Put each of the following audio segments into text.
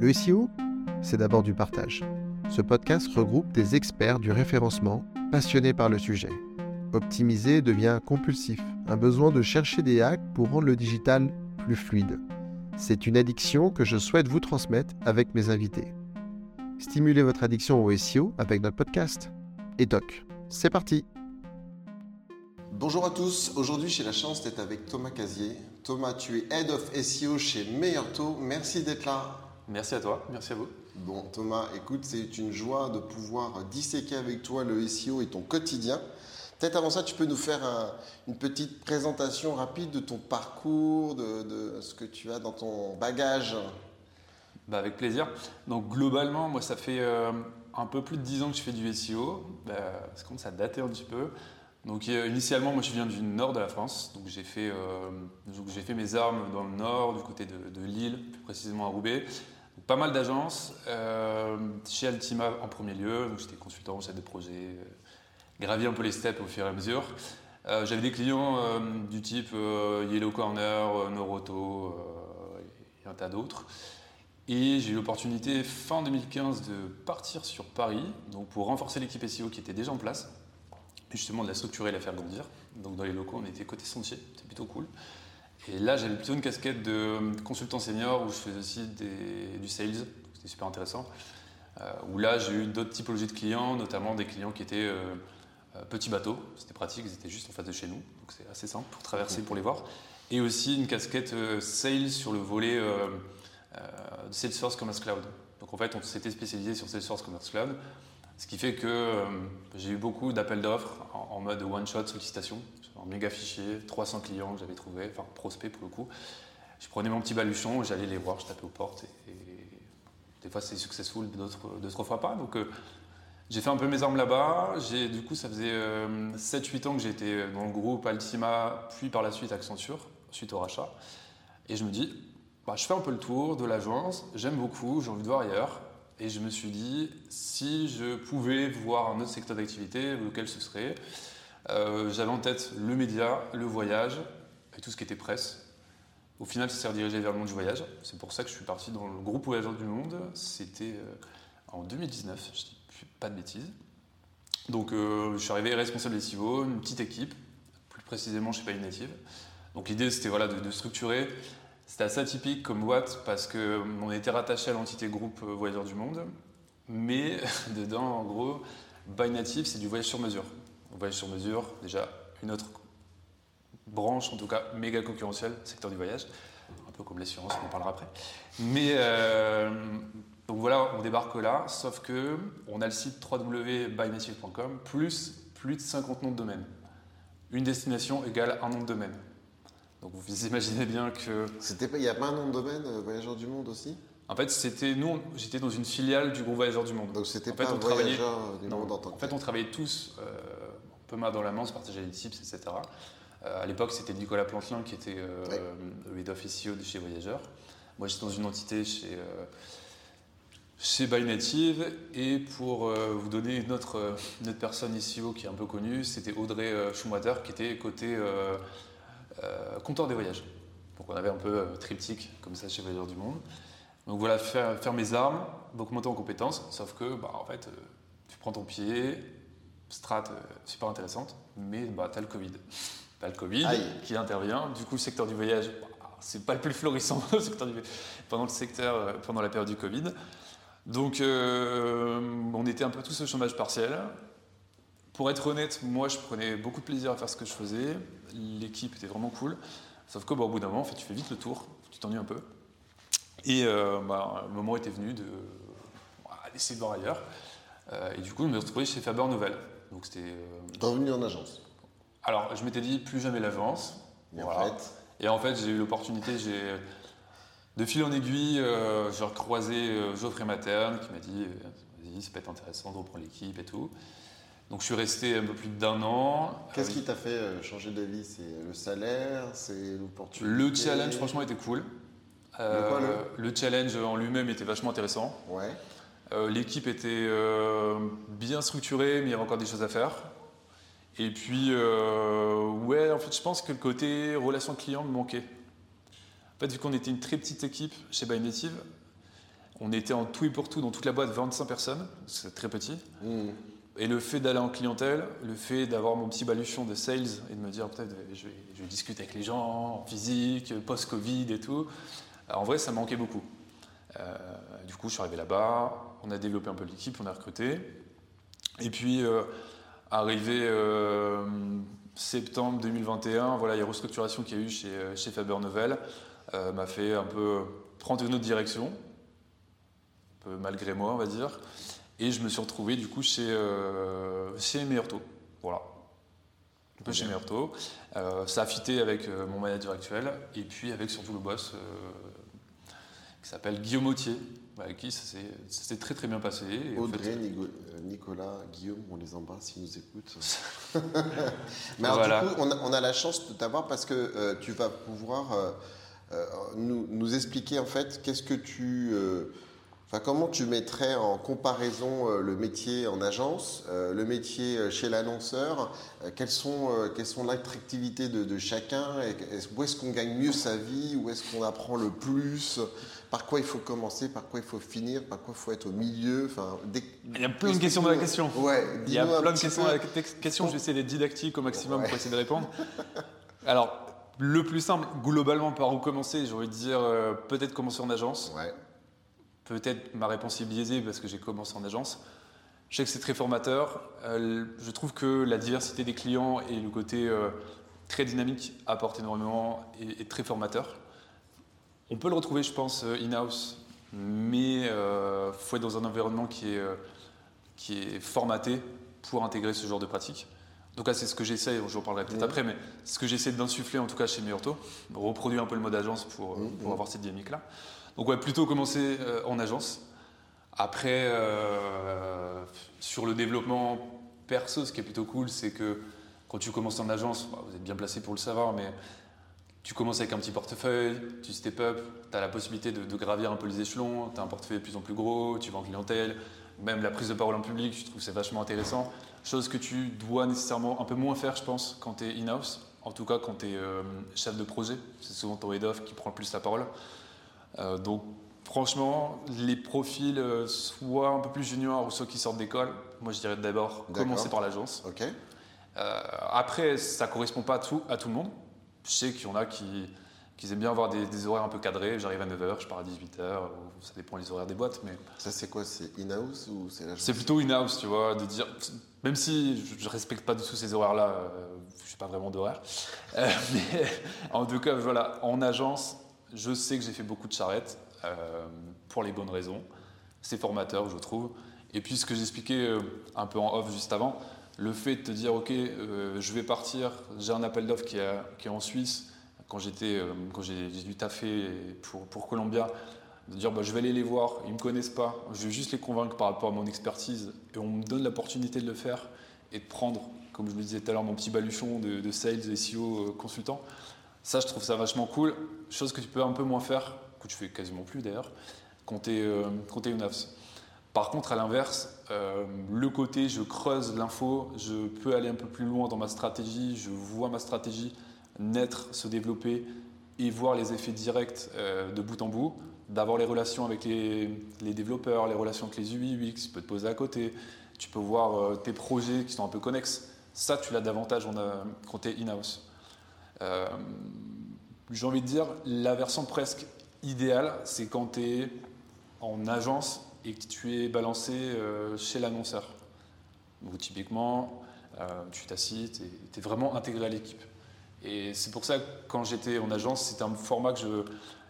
Le SEO, c'est d'abord du partage. Ce podcast regroupe des experts du référencement passionnés par le sujet. Optimiser devient compulsif, un besoin de chercher des hacks pour rendre le digital plus fluide. C'est une addiction que je souhaite vous transmettre avec mes invités. Stimulez votre addiction au SEO avec notre podcast. Et toc, c'est parti Bonjour à tous, aujourd'hui j'ai la chance d'être avec Thomas Casier. Thomas, tu es Head of SEO chez Meilleur Taux, merci d'être là. Merci à toi, merci à vous. Bon Thomas, écoute, c'est une joie de pouvoir disséquer avec toi le SEO et ton quotidien. Peut-être avant ça, tu peux nous faire une petite présentation rapide de ton parcours, de, ce que tu as dans ton bagage. Bah avec plaisir. Donc globalement, moi ça fait euh, un peu plus de 10 ans que je fais du SEO. Bah, ça commence à dater un petit peu. Donc euh, initialement, moi je viens du nord de la France, donc j'ai fait, euh, j'ai fait mes armes dans le nord, du côté de, Lille, plus précisément à Roubaix. Pas mal d'agences, euh, chez Altima en premier lieu, donc j'étais consultant, chef de projet, gravi un peu les steps au fur et à mesure. J'avais des clients du type Yellow Corner, Noroto et un tas d'autres. Et j'ai eu l'opportunité fin 2015 de partir sur Paris donc pour renforcer l'équipe SEO qui était déjà en place justement de la structurer et la faire grandir. Donc dans les locaux, on était côté sentier, c'était plutôt cool. Et là, j'avais plutôt une casquette de consultant senior où je faisais aussi du sales, c'était super intéressant. Euh, où là, j'ai eu d'autres typologies de clients, notamment des clients qui étaient euh, euh, petits bateaux, c'était pratique, ils étaient juste en face de chez nous, donc c'est assez simple pour traverser, pour les voir. Et aussi une casquette sales sur le volet de Salesforce Commerce Cloud. Donc en fait, on s'était spécialisé sur Salesforce Commerce Cloud. Ce qui fait que j'ai eu beaucoup d'appels d'offres en, mode one-shot sollicitation, un méga fichier, 300 clients que j'avais trouvé, enfin prospects pour le coup. Je prenais mon petit baluchon, j'allais les voir, je tapais aux portes et, des fois c'est successful, d'autres fois pas. Donc euh, j'ai fait un peu mes armes là-bas. Du coup, ça faisait 7-8 euh, ans que j'étais dans le groupe Altima, puis par la suite Accenture, suite au rachat. Et je me dis, bah, je fais un peu le tour de l'agence, j'aime beaucoup, j'ai envie de voir ailleurs. Et je me suis dit, si je pouvais voir un autre secteur d'activité, lequel ce serait? Euh, J'avais en tête le média, le voyage et tout ce qui était presse. Au final, ça s'est redirigé vers le monde du voyage. C'est pour ça que je suis parti dans le groupe Voyageurs du Monde. C'était euh, en 2019, je dis pas de bêtises. Donc, euh, je suis arrivé responsable des CIVO, une petite équipe, plus précisément chez Pay Native. Donc, l'idée, c'était voilà, de, structurer c'était assez atypique comme boîte parce qu'on était rattaché à l'entité groupe Voyageurs du Monde, mais dedans, en gros, By Native, c'est du voyage sur mesure. Voyage sur mesure, déjà une autre branche, en tout cas méga concurrentielle, secteur du voyage, un peu comme l'assurance, on en parlera après. Mais euh, donc voilà, on débarque là, sauf que on a le site www.bynative.com plus plus de 50 noms de domaine. Une destination égale un nom de domaine. Donc vous imaginez bien que. C'était il n'y a pas un nom de domaine, euh, Voyageurs du Monde aussi? En fait, c'était nous, j'étais dans une filiale du groupe Voyageurs du Monde. Donc c'était pas fait, un Voyageur du Monde en tant En fait, on travaillait tous euh, peu main dans la main, on se partageait les tips, etc. Euh, à l'époque, c'était Nicolas Plantelin qui était le head of SEO de chez Voyageurs. Moi, j'étais dans une entité chez chez By Native. Et pour vous donner une autre, une autre personne SEO qui est un peu connue, c'était Audrey Schumacher qui était côté euh, comptoir des voyages. Donc on avait un peu euh, triptyque comme ça chez Voyageurs du Monde. Donc voilà, faire, mes armes, donc monter en compétences, sauf que bah, en fait, euh, tu prends ton pied, strat super intéressante, mais bah, tu as le Covid. Tu as le Covid qui intervient, du coup le secteur du voyage, bah, c'est pas le plus florissant pendant, le secteur, pendant la période du Covid. Donc on était un peu tous au chômage partiel. Pour être honnête, moi je prenais beaucoup de plaisir à faire ce que je faisais. L'équipe était vraiment cool. Sauf qu'au bout d'un moment, en fait, tu fais vite le tour, tu t'ennuies un peu. Et euh, bah, le moment était venu de d'essayer de voir ailleurs. Euh, et du coup, je me suis retrouvé chez Faber Novel. Donc c'était. Euh... revenu en agence Alors, je m'étais dit plus jamais l'agence. Et en fait Et en fait, j'ai eu l'opportunité, j'ai de fil en aiguille, euh, j'ai recroisé Geoffrey Materne qui m'a dit vas-y, ça peut être intéressant de reprendre l'équipe et tout. Donc je suis resté un peu plus d'un an. Qu'est-ce qui t'a fait euh, changer d'avis? C'est le salaire C'est l'opportunité? Le challenge, franchement, était cool. Euh, le, challenge en lui-même était vachement intéressant. Ouais. Euh, l'équipe était bien structurée, mais il y avait encore des choses à faire. Et puis, ouais, en fait, je pense que le côté relation client me manquait. En fait, vu qu'on était une très petite équipe chez By Native, on était en tout et pour tout dans toute la boîte 25 personnes, c'est très petit. Mmh. Et le fait d'aller en clientèle, le fait d'avoir mon petit baluchon de sales et de me dire peut-être je vais, je vais discuter avec les gens en physique, post-Covid et tout, en vrai ça me manquait beaucoup. Euh, du coup je suis arrivé là-bas, on a développé un peu l'équipe, on a recruté. Et puis euh, arrivé euh, septembre 2021, voilà, il y a une restructuration qu'il y a eu chez, chez Faber Novel, m'a fait un peu prendre une autre direction, un peu malgré moi on va dire. Et je me suis retrouvé du coup chez, euh, chez. Voilà. Un peu chez. Euh, ça a fité avec euh, mon manager actuel et puis avec surtout le boss euh, qui s'appelle Guillaume Autier, avec qui ça s'est très très bien passé. Et Audrey, Nicolas, Guillaume, on les embrasse s'ils nous écoutent. Mais alors, du coup, on a, on a, la chance de t'avoir parce que tu vas pouvoir nous, nous, expliquer en fait qu'est-ce que tu comment tu mettrais en comparaison euh, le métier en agence, euh, le métier euh, chez l'annonceur Quelles sont, quelles sont l'attractivité de, chacun Où est-ce qu'on gagne mieux sa vie Où est-ce qu'on apprend le plus? Par quoi il faut commencer Par quoi il faut finir Par quoi il faut être au milieu enfin, Il y a plein de questions dans la question. Ouais, il y a plein de questions dans la question. Je vais essayer d'être didactique au maximum pour essayer de répondre. Alors, le plus simple, globalement, par où commencer J'ai envie de dire peut-être commencer en agence. Ouais. Peut-être ma réponse est biaisée parce que j'ai commencé en agence. Je sais que c'est très formateur. Euh, je trouve que la diversité des clients et le côté euh, très dynamique apporte énormément et, très formateur. On peut le retrouver, je pense, euh, in-house, mais il faut être dans un environnement qui est, qui est formaté pour intégrer ce genre de pratique. Donc là, c'est ce que j'essaie, je vous parlerai peut-être après, mais ce que j'essaie d'insuffler en tout cas chez Meurto, reproduire un peu le mode agence pour, mmh, pour mmh. avoir cette dynamique-là. Donc ouais, plutôt commencer euh, en agence. Après, euh, sur le développement perso, ce qui est plutôt cool, c'est que quand tu commences en agence, bah, vous êtes bien placé pour le savoir, mais tu commences avec un petit portefeuille, tu step up, tu as la possibilité de, gravir un peu les échelons, tu as un portefeuille de plus en plus gros, tu vas en clientèle, même la prise de parole en public, je trouve c'est vachement intéressant. Chose que tu dois nécessairement un peu moins faire, je pense, quand tu es in-house, en tout cas quand tu es euh, chef de projet, c'est souvent ton head-off qui prend le plus la parole. Euh, donc franchement, les profils euh, soit un peu plus juniors ou ceux qui sortent d'école, moi je dirais d'abord commencer par l'agence. Euh, après, ça ne correspond pas à tout, à tout le monde. Je sais qu'il y en a qui, aiment bien avoir des, horaires un peu cadrés. J'arrive à 9h, je pars à 18h, ça dépend des horaires des boîtes. Mais... Ça, c'est quoi? C'est in-house ou c'est l'agence? C'est plutôt in-house, tu vois, de dire. Même si je ne respecte pas du tout ces horaires-là, je ne suis pas vraiment d'horaire. mais en tout cas, voilà, en agence, je sais que j'ai fait beaucoup de charrettes euh, pour les bonnes raisons. C'est formateur, je trouve. Et puis ce que j'expliquais euh, un peu en off juste avant, le fait de te dire, OK, euh, je vais partir, j'ai un appel d'offres qui, est en Suisse, quand j'étais, quand j'ai dû taffer pour, pour Columbia, de dire bah, je vais aller les voir, ils ne me connaissent pas, je vais juste les convaincre par rapport à mon expertise et on me donne l'opportunité de le faire et de prendre, comme je le disais tout à l'heure, mon petit baluchon de, de sales, SEO, consultant. Ça, je trouve ça vachement cool. Chose que tu peux un peu moins faire, que tu fais quasiment plus d'ailleurs, quand tu es, euh. Par contre, à l'inverse, euh, le côté je creuse l'info, je peux aller un peu plus loin dans ma stratégie, je vois ma stratégie naître, se développer et voir les effets directs euh, de bout en bout, d'avoir les relations avec les, développeurs, les relations avec les UI, UX, tu peux te poser à côté, tu peux voir tes projets qui sont un peu connexes. Ça, tu l'as davantage quand tu es in-house. Euh, j'ai envie de dire, la version presque idéale, c'est quand tu es en agence et que tu es balancé euh, chez l'annonceur. Donc typiquement, euh, tu t'assis, tu es, vraiment intégré à l'équipe. Et c'est pour ça que quand j'étais en agence, c'était un format que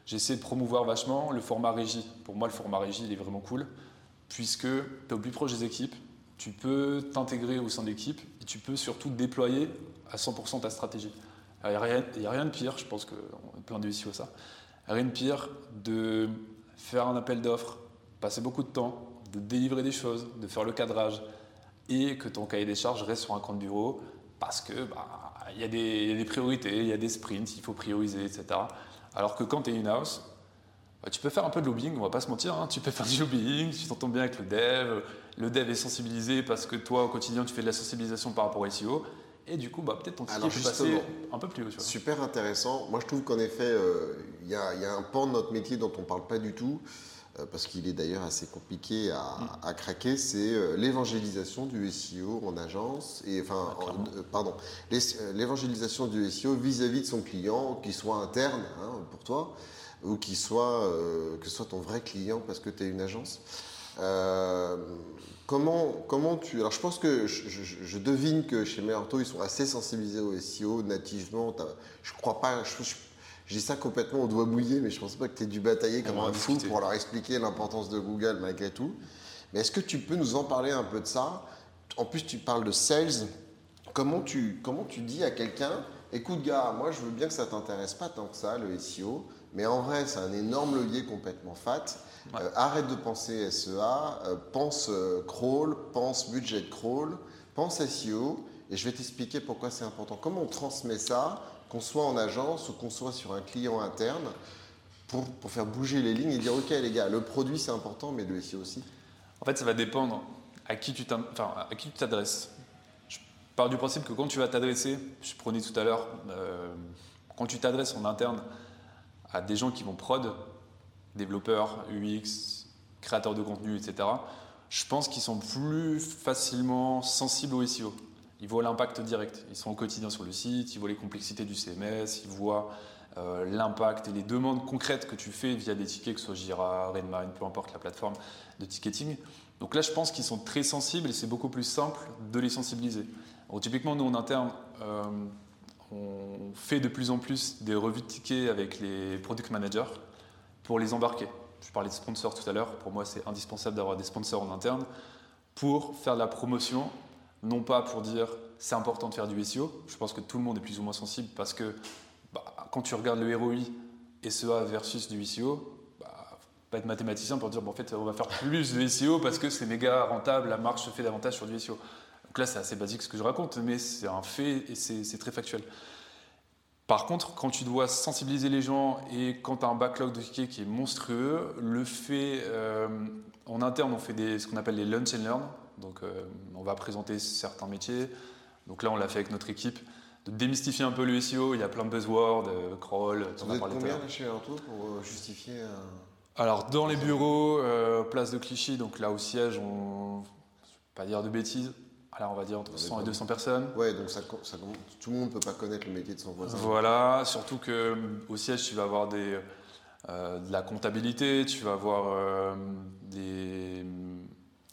j'essaie de promouvoir vachement, le format régie. Pour moi, le format régie, il est vraiment cool, puisque tu es au plus proche des équipes, tu peux t'intégrer au sein de l'équipe et tu peux surtout déployer à 100% ta stratégie. Il n'y a, rien de pire, je pense qu'on est plein de ici au ça. Rien de pire de faire un appel d'offres, passer beaucoup de temps, de délivrer des choses, de faire le cadrage et que ton cahier des charges reste sur un compte bureau parce que bah, il y, a des priorités, il y a des sprints, il faut prioriser, etc. Alors que quand tu es in-house, bah, tu peux faire un peu de lobbying, on va pas se mentir, hein. tu peux faire du lobbying, tu t'entends bien avec le dev, le dev est sensibilisé parce que toi au quotidien tu fais de la sensibilisation par rapport au SEO, et du coup, bah, peut-être ton ticket peut passer un peu plus haut. Super intéressant. Moi, je trouve qu'en effet, euh, il y, a un pan de notre métier dont on ne parle pas du tout. Euh, parce qu'il est d'ailleurs assez compliqué à, craquer, c'est euh, l'évangélisation du SEO en agence, et enfin, Ah, euh, pardon, l'évangélisation du SEO vis-à-vis de son client, qu'il soit interne hein, pour toi, ou qu'il soit, euh, que ce soit ton vrai client parce que tu es une agence. Euh, comment, comment tu. Alors, je pense que je, je- je devine que chez Merto, ils sont assez sensibilisés au SEO nativement. Je crois pas. Je, je- dis ça complètement au doigt mouillé, mais je pense pas que tu aies dû batailler comme va un fou pour leur expliquer l'importance de Google malgré tout. Mais est-ce que tu peux nous en parler un peu de ça? En plus, tu parles de sales. Comment tu, comment tu dis à quelqu'un Écoute, gars, moi, je veux bien que ça t'intéresse pas tant que ça, le SEO, mais en vrai, c'est un énorme levier complètement fat. Ouais. Euh, arrête de penser SEA, euh, pense euh, crawl, pense budget crawl, pense SEO, et je vais t'expliquer pourquoi c'est important. Comment on transmet ça, qu'on soit en agence ou qu'on soit sur un client interne, pour, faire bouger les lignes et dire, ok les gars, le produit c'est important, mais le SEO aussi. En fait, ça va dépendre à qui tu t'in- enfin, à qui tu t'adresses. Je pars du principe que quand tu vas t'adresser, je prenais tout à l'heure, euh, quand tu t'adresses en interne à des gens qui vont prod, développeurs, UX, créateurs de contenu, etc., je pense qu'ils sont plus facilement sensibles au SEO. Ils voient l'impact direct. Ils sont au quotidien sur le site, ils voient les complexités du CMS, ils voient euh, l'impact et les demandes concrètes que tu fais via des tickets, que ce soit Jira, Redmine, peu importe la plateforme de ticketing. Donc là, je pense qu'ils sont très sensibles et c'est beaucoup plus simple de les sensibiliser. Typiquement, nous en interne, euh, on fait de plus en plus des revues de tickets avec les product managers pour les embarquer. Je parlais de sponsors tout à l'heure. Pour moi, c'est indispensable d'avoir des sponsors en interne pour faire de la promotion, non pas pour dire c'est important de faire du SEO. Je pense que tout le monde est plus ou moins sensible parce que bah, quand tu regardes le ROI SEA versus du SEO, bah, pas être mathématicien pour dire en fait on va faire plus de SEO parce que c'est méga rentable, la marque se fait davantage sur du SEO. Donc là c'est assez basique ce que je raconte, mais c'est un fait et c'est très factuel. Par contre, quand tu dois sensibiliser les gens et quand tu as un backlog de tickets qui est monstrueux, le fait euh, en interne, on fait des, ce qu'on appelle les lunch and learn. Donc, euh, on va présenter certains métiers. Donc là, on l'a fait avec notre équipe, de démystifier un peu le SEO. Il y a plein de buzzwords, euh, crawl, tu en Vous as êtes combien là chez Arto pour euh, justifier un... Alors, dans les bureaux, place de Clichy, donc là au siège, on. Je vais pas dire de bêtises. Alors, on va dire entre 100 et 200 personnes. Ouais, donc ça, tout le monde ne peut pas connaître le métier de son voisin. Voilà, surtout que euh, au siège, tu vas avoir des, euh, de la comptabilité, tu vas avoir euh, des,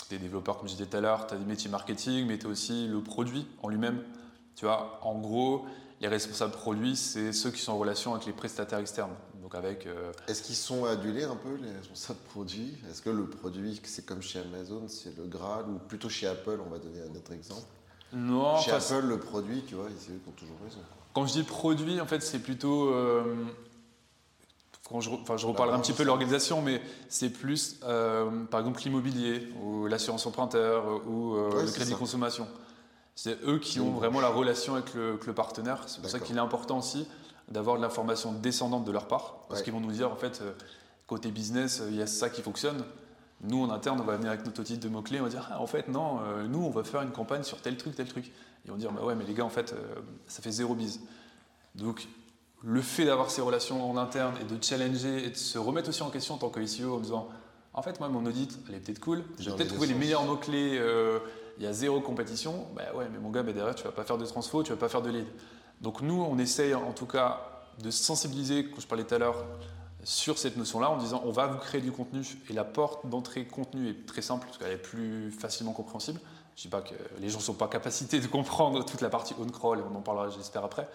des développeurs, comme je disais tout à l'heure, tu as des métiers marketing, mais tu as aussi le produit en lui-même. Tu vois, en gros, les responsables produits, c'est ceux qui sont en relation avec les prestataires externes. Donc avec euh, Est-ce qu'ils sont adulés un peu, les responsables produits? Est-ce que le produit, c'est comme chez Amazon, c'est le Graal Ou plutôt chez Apple, on va donner un autre exemple? Non, Chez Apple, le produit, tu vois, c'est eux qui ont toujours raison. Quand je dis produit, en fait, c'est plutôt. euh, quand je, enfin, je reparlerai un petit peu de l'organisation, mais c'est plus, euh, par exemple, l'immobilier, ou l'assurance emprunteur, ou euh, Ouais, le crédit ça. consommation. C'est eux qui ont Mmh. vraiment la relation avec le, avec le partenaire. C'est pour ça qu'il est important aussi d'avoir de l'information descendante de leur part, parce Ouais. qu'ils vont nous dire, en fait, euh, côté business, euh, il y a ça qui fonctionne. Nous, en interne, on va venir avec notre titre de mots-clés, on va dire, ah, en fait, non, euh, nous, on va faire une campagne sur tel truc, tel truc. Ils vont dire, bah ouais, mais les gars, en fait, euh, ça fait zéro bise. Donc, le fait d'avoir ces relations en interne et de challenger et de se remettre aussi en question en tant que SEO en disant, en fait, moi, mon audit, elle est peut-être cool, j'ai peut-être trouvé les meilleurs mots-clés, euh, il y a zéro compétition, bah ouais, mais mon gars, bah derrière, tu vas pas faire de transfo, tu vas pas faire de lead. Donc, nous, on essaye en tout cas de sensibiliser, comme je parlais tout à l'heure, sur cette notion-là en disant on va vous créer du contenu et la porte d'entrée contenu est très simple parce qu'elle est plus facilement compréhensible. Je dis pas que les gens ne sont pas capacités de comprendre toute la partie on-crawl, on en parlera j'espère après.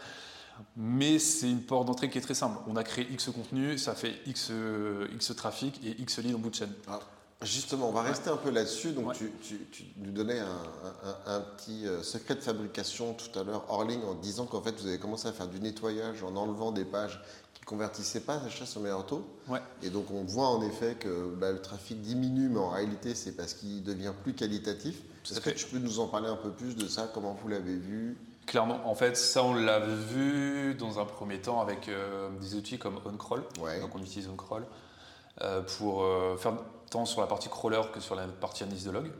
Mais c'est une porte d'entrée qui est très simple. On a créé X contenu, ça fait X, euh, X trafic et X lead en bout de chaîne. Justement, on va rester un peu là-dessus. Donc, Ouais. tu, tu- tu nous donnais un, un- un- un petit euh, secret de fabrication tout à l'heure hors ligne en disant qu'en fait, vous avez commencé à faire du nettoyage en enlevant des pages qui convertissaient pas d'achat sur Merauto. Ouais. Et donc, on voit en effet que bah, le trafic diminue, mais en réalité, c'est parce qu'il devient plus qualitatif. À Est-ce que tu peux nous en parler un peu plus de ça? Comment vous l'avez vu? Clairement, en fait, ça on l'a vu dans un premier temps avec euh, des outils comme OnCrawl. Ouais. Donc on utilise OnCrawl euh, pour euh, faire tant sur la partie crawler que sur la partie analyse de log.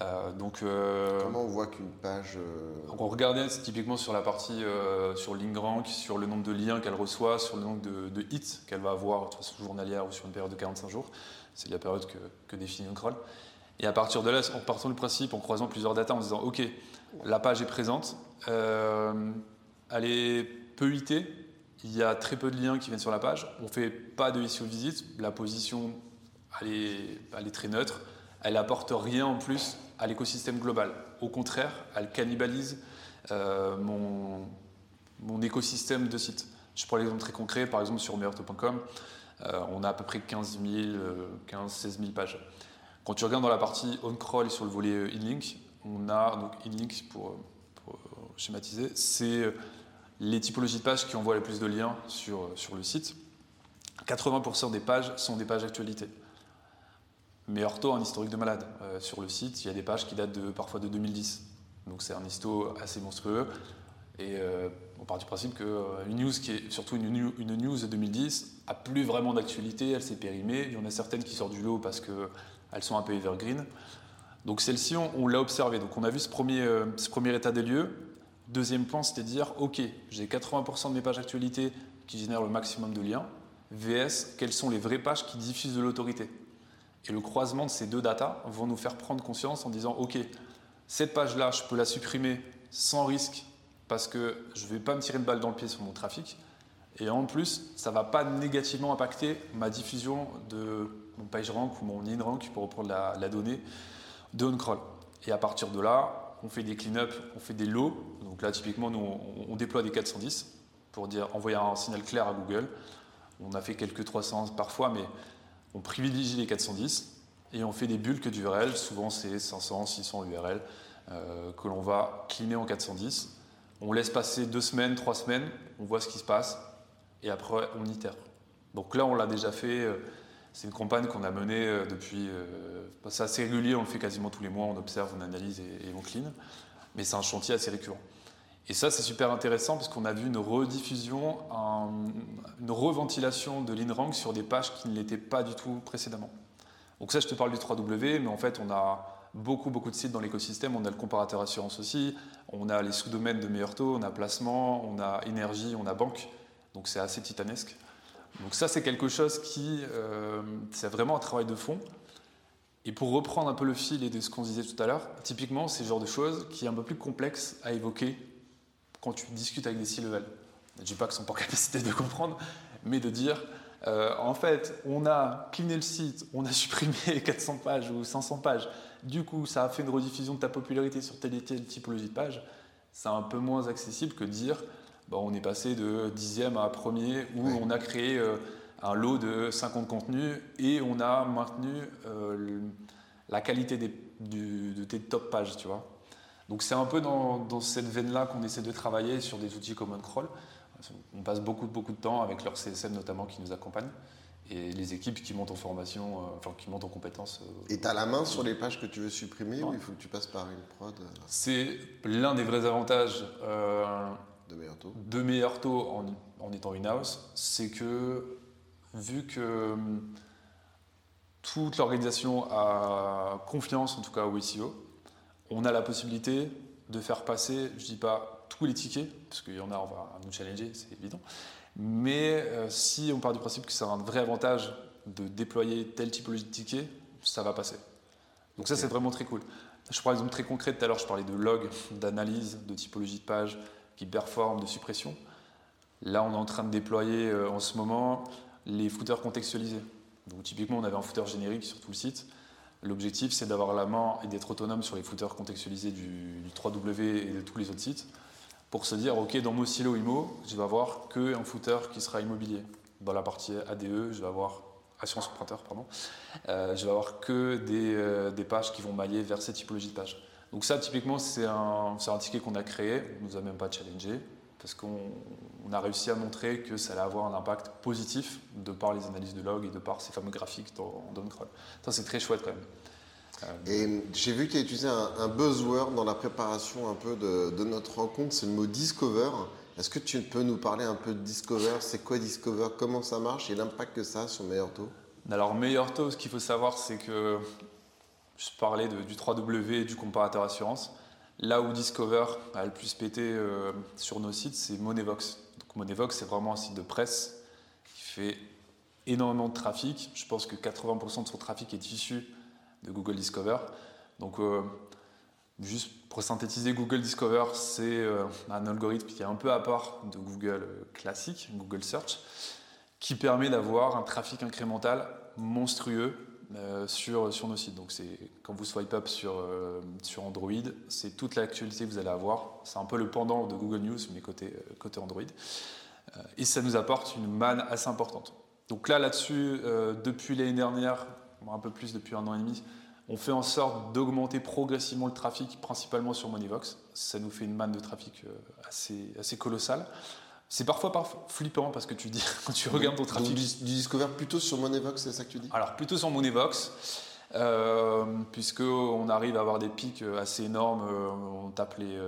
Euh, donc, euh, Comment on voit qu'une page. euh, on regardait typiquement sur la partie euh, sur LinkRank, sur le nombre de liens qu'elle reçoit, sur le nombre de, de hits qu'elle va avoir de façon journalière ou sur une période de 45 jours. C'est la période que, que définit OnCrawl. Et à partir de là, en partant du principe, en croisant plusieurs datas, en disant OK, la page est présente, elle est peu hitée, il y a très peu de liens qui viennent sur la page, on ne fait pas de SEO visite, la position elle est, très neutre, elle apporte rien en plus à l'écosystème global. Au contraire, elle cannibalise euh, mon, écosystème de sites. Je prends l'exemple très concret, par exemple sur meilleurtaux.com, euh, on a à peu près 15 000, 15 16 000 pages. Quand tu regardes dans la partie on-crawl sur le volet euh, InLink, on a donc InLink pour, pour schématiser, c'est les typologies de pages qui envoient le plus de liens sur, sur le site. 80% des pages sont des pages d'actualité. Mais Orto a un historique de malade. Euh, sur le site, il y a des pages qui datent de, parfois de 2010. Donc c'est un histo assez monstrueux. Et euh, on part du principe qu'une euh, news qui est surtout une, une news de 2010 a plus vraiment d'actualité, elle s'est périmée. Il y en a certaines qui sortent du lot parce qu'elles sont un peu evergreen. Donc celle-ci, on, l'a observé. Donc on a vu ce premier, ce premier état des lieux. Deuxième point, c'était de dire, OK, j'ai 80% de mes pages d'actualité qui génèrent le maximum de liens. VS, quelles sont les vraies pages qui diffusent de l'autorité? Et le croisement de ces deux datas vont nous faire prendre conscience en disant OK, cette page-là, je peux la supprimer sans risque parce que je ne vais pas me tirer une balle dans le pied sur mon trafic. Et en plus, ça ne va pas négativement impacter ma diffusion de mon PageRank ou mon InRank pour reprendre la, donnée de OnCrawl. Et à partir de là, on fait des clean-up, on fait des lows. Donc là, typiquement, nous, on, on déploie des 410 pour dire envoyer un signal clair à Google. On a fait quelques 300 parfois, mais on privilégie les 410 et on fait des bulles d'URL, souvent c'est 500, 600 URL, que l'on va cleaner en 410. On laisse passer deux semaines, trois semaines, on voit ce qui se passe, et après on itère. Donc là, on l'a déjà fait, euh, c'est une campagne qu'on a menée euh, depuis. Euh, c'est assez régulier, on le fait quasiment tous les mois, on observe, on analyse et, on clean, mais c'est un chantier assez récurrent. Et ça, c'est super intéressant parce qu'on a vu une rediffusion, une reventilation de l'InRank sur des pages qui ne l'étaient pas du tout précédemment. Donc ça, je te parle du 3W, mais en fait, on a beaucoup, beaucoup de sites dans l'écosystème. On a le comparateur assurance aussi, on a les sous-domaines de meilleur taux, on a placement, on a énergie, on a banque. Donc c'est assez titanesque. Donc ça, c'est quelque chose qui, euh, c'est vraiment un travail de fond. Et pour reprendre un peu le fil et de ce qu'on disait tout à l'heure, typiquement, c'est le genre de choses qui est un peu plus complexe à évoquer quand tu discutes avec des C-level. Je ne dis pas qu'ils sont pas en capacité de comprendre, mais de dire, euh, en fait, on a cleané le site, on a supprimé 400 pages ou 500 pages, du coup, ça a fait une rediffusion de ta popularité sur telle et telle typologie de page. C'est un peu moins accessible que de dire, bah, on est passé de dixième à premier, où on a créé euh, un lot de 50 contenus et on a maintenu euh, la qualité de tes top pages, tu vois. Donc c'est un peu dans, cette veine-là qu'on essaie de travailler sur des outils comme OnCrawl. On passe beaucoup, beaucoup de temps avec leur CSM notamment qui nous accompagne et les équipes qui montent en formation, euh, enfin qui montent en compétences. Euh, et tu as la main sur les pages que tu veux supprimer ou il faut que tu passes par une prod euh C'est l'un des vrais avantages de meilleur taux, de meilleur taux en, en étant in-house, c'est que vu que hum, toute l'organisation a confiance en tout cas au SEO, on a la possibilité de faire passer, je ne dis pas tous les tickets, parce qu'il y en a, on va nous challenger, c'est évident. Mais euh, si on part du principe que c'est un vrai avantage de déployer telle typologie de tickets, ça va passer. Donc ça, c'est vraiment très cool. Je prends un exemple très concret. Tout à l'heure, je parlais de log, d'analyse, de typologie de page qui performe, de suppression. Là, on est en train de déployer euh, en ce moment les footers contextualisés. Donc typiquement, on avait un footer générique sur tout le site. L'objectif, c'est d'avoir la main et d'être autonome sur les footers contextualisés du, 3W et de tous les autres sites pour se dire, OK, dans mon silo IMO, je vais avoir qu'un footer qui sera immobilier. Dans la partie ADE, je vais avoir assurance emprunteur, pardon, euh, je vais avoir que des, euh, pages qui vont mailler vers cette typologie de pages. Donc ça, typiquement, c'est un, un, ticket qu'on a créé, on ne nous a même pas challengé, parce qu'on a réussi à montrer que ça allait avoir un impact positif de par les analyses de log et de par ces fameux graphiques dans, dans Ça, c'est très chouette quand même. Euh, et j'ai vu que tu as utilisé un, buzzword dans la préparation un peu de, notre rencontre, c'est le mot discover. Est-ce que tu peux nous parler un peu de discover? C'est quoi discover? Comment ça marche et l'impact que ça a sur Meilleur Taux? Alors Meilleur Taux, ce qu'il faut savoir, c'est que je parlais du 3W et du comparateur assurance. Là où Discover a le plus pété euh, sur nos sites, c'est Monevox. Donc Monevox, c'est vraiment un site de presse qui fait énormément de trafic. Je pense que 80% de son trafic est issu de Google Discover. Donc, euh, juste pour synthétiser, Google Discover, c'est euh, un algorithme qui est un peu à part de Google classique, Google Search, qui permet d'avoir un trafic incrémental monstrueux sur, sur nos sites. Donc, c'est quand vous swipe up sur, sur Android, c'est toute l'actualité que vous allez avoir. C'est un peu le pendant de Google News, mais côté, côté Android. et ça nous apporte une manne assez importante. Donc là, là-dessus, depuis l'année dernière, un peu plus depuis un an et demi, on fait en sorte d'augmenter progressivement le trafic, principalement sur Moneyvox. Ça nous fait une manne de trafic euh, assez, assez colossale. C'est parfois flippant parce que tu dis, quand tu regardes ton trafic. Donc, du, Discover plutôt sur Moneyvox, c'est ça que tu dis? Alors, plutôt sur Moneyvox, euh, puisqu'on arrive à avoir des pics euh, assez énormes. Euh, on tape les.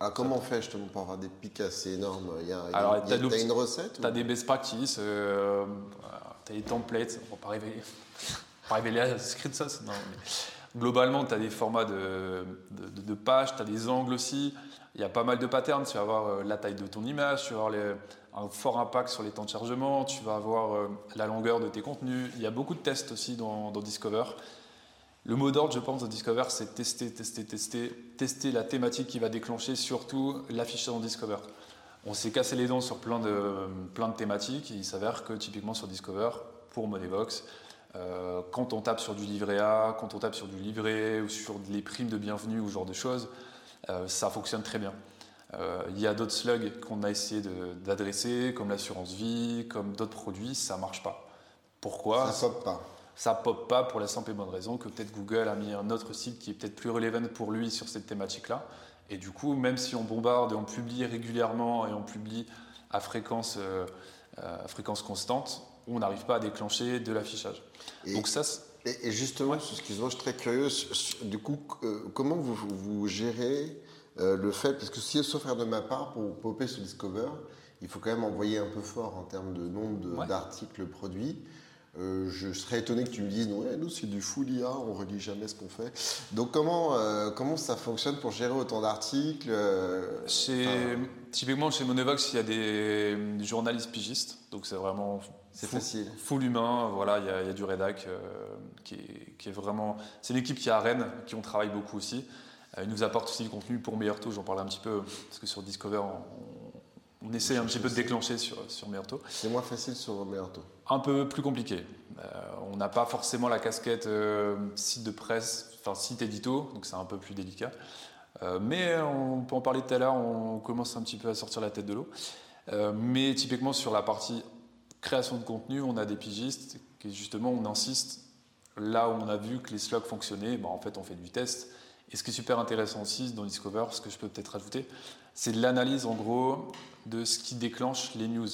ah, comment on fait justement pour avoir des pics assez énormes? Il y a, Alors, tu as, une recette Tu as des best practices, tu as des templates, on va pas arriver pas révéler à script ça. Non, globalement, tu as des formats de, de, pages, tu as des angles aussi. Il y a pas mal de patterns. Tu vas avoir euh, la taille de ton image, tu vas avoir un fort impact sur les temps de chargement, tu vas avoir euh, la longueur de tes contenus. Il y a beaucoup de tests aussi dans, Discover. Le mot d'ordre, je pense, dans Discover, c'est tester, tester, tester, tester la thématique qui va déclencher surtout l'affichage dans Discover. On s'est cassé les dents sur plein de, plein de thématiques. il s'avère que typiquement sur Discover, pour Moneyvox, euh, quand on tape sur du livret A, quand on tape sur du livret ou sur les primes de bienvenue ou ce genre de choses, euh, ça fonctionne très bien. Euh, il y a d'autres slugs qu'on a essayé d'adresser, comme l'assurance vie, comme d'autres produits, ça marche pas. Pourquoi? Ça pop pas. Ça pop pas pour la simple et bonne raison que peut-être Google a mis un autre site qui est peut-être plus relevant pour lui sur cette thématique-là. Et du coup, même si on bombarde et on publie régulièrement et on publie à fréquence, à fréquence constante, on n'arrive pas à déclencher de l'affichage. Donc ça, et, justement, excuse-moi, je suis très curieux. Du coup, euh, comment vous, vous gérez euh, le fait, parce que si, sauf faire de ma part, pour popper sur Discover, il faut quand même envoyer un peu fort en termes de nombre d'articles produits. Euh, je serais étonné que tu me dises, non, nous c'est du full IA, on relit jamais ce qu'on fait. Donc comment, comment ça fonctionne pour gérer autant d'articles Typiquement chez Monevox, il y a des journalistes pigistes, donc c'est vraiment c'est facile. Full humain, voilà, il y, a du rédac euh, qui, est, vraiment. C'est une équipe qui est à Rennes, qui on travaille beaucoup aussi. Euh, ils nous apportent aussi du contenu pour Meilleur Taux, j'en parlais un petit peu, parce que sur Discover, on, essaie un petit peu de déclencher sur, sur Meilleur Taux. C'est moins facile sur Meilleur Taux. Un peu plus compliqué. Euh, on n'a pas forcément la casquette site de presse, enfin site édito, donc c'est un peu plus délicat. mais on peut en parler tout à l'heure, on commence un petit peu à sortir la tête de l'eau. mais typiquement sur la partie création de contenu, on a des pigistes qui justement on insiste là où on a vu que les slogs fonctionnaient, ben, en fait on fait du test. Et ce qui est super intéressant aussi dans Discover, ce que je peux peut-être rajouter, c'est l'analyse en gros de ce qui déclenche les news.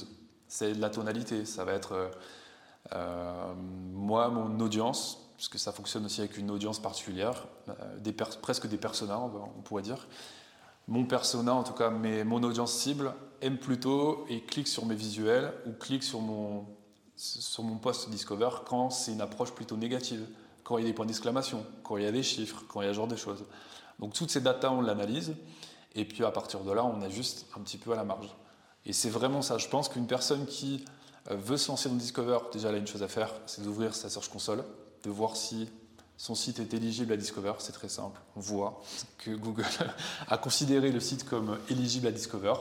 C'est la tonalité, ça va être euh, euh, moi, mon audience, parce que ça fonctionne aussi avec une audience particulière, euh, presque des personas, on pourrait dire mon persona, en tout cas mais mon audience cible, aime plutôt et clique sur mes visuels ou clique sur mon, sur mon post Discover quand c'est une approche plutôt négative, quand il y a des points d'exclamation, quand il y a des chiffres, quand il y a ce genre de choses. Donc toutes ces datas, on l'analyse et puis à partir de là, on ajuste un petit peu à la marge. Et c'est vraiment ça. Je pense qu'une personne qui euh, veut se lancer dans Discover, déjà, elle a une chose à faire, c'est d'ouvrir sa Search Console, de voir si son site est éligible à Discover, c'est très simple. On voit que Google a considéré le site comme éligible à Discover.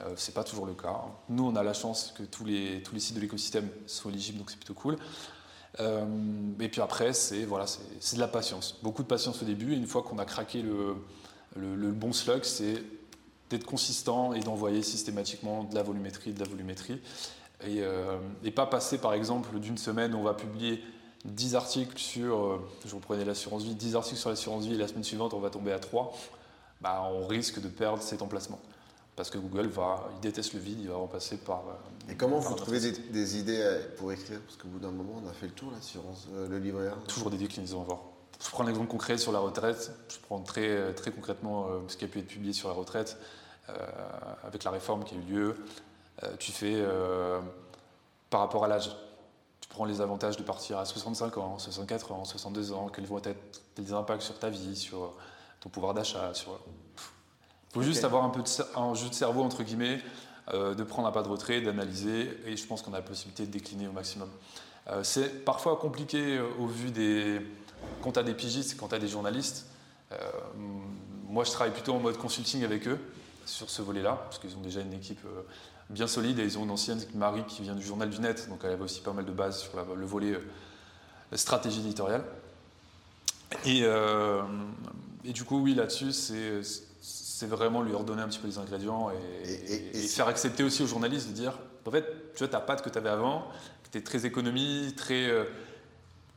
Euh, ce n'est pas toujours le cas. Nous, on a la chance que tous les, tous les sites de l'écosystème soient éligibles, donc c'est plutôt cool. Euh, et puis après, c'est voilà, de la patience. Beaucoup de patience au début. Et une fois qu'on a craqué le, le, bon slug, c'est d'être consistant et d'envoyer systématiquement de la volumétrie, de la volumétrie. Et, euh, pas passer, par exemple, d'une semaine, on va publier 10 articles sur, euh, je reprenais l'assurance vie, 10 articles sur l'assurance vie et la semaine suivante on va tomber à 3, bah, on risque de perdre cet emplacement. Parce que Google va, il déteste le vide, il va remplacer par. Euh, et comment vous trouvez des, idées euh, pour écrire? Parce qu'au bout d'un moment, on a fait le tour, l'assurance, le livret Toujours des déclinaisons à voir. Je prends un exemple concret sur la retraite. Je prends très, très concrètement ce qui a pu être publié sur la retraite avec la réforme qui a eu lieu. tu fais par rapport à l'âge prends les avantages de partir à 65 ans, 64 ans, 62 ans, quels vont être les impacts sur ta vie, sur ton pouvoir d'achat. Sur... Il faut juste avoir un peu de, un jeu de cerveau, entre guillemets, de prendre un pas de retrait, d'analyser, et je pense qu'on a la possibilité de décliner au maximum. c'est parfois compliqué au vu des... Quand tu as des pigistes, quand tu as des journalistes, moi je travaille plutôt en mode consulting avec eux sur ce volet-là, parce qu'ils ont déjà une équipe bien solide et ils ont une ancienne Marie qui vient du journal du net, donc elle avait aussi pas mal de bases sur le volet stratégie éditoriale. Et, euh, et du coup, oui, là-dessus, c'est vraiment lui redonner un petit peu les ingrédients et, faire accepter aussi aux journalistes de dire en fait, tu vois, ta patte que tu avais avant, qui était très économie, très. Euh,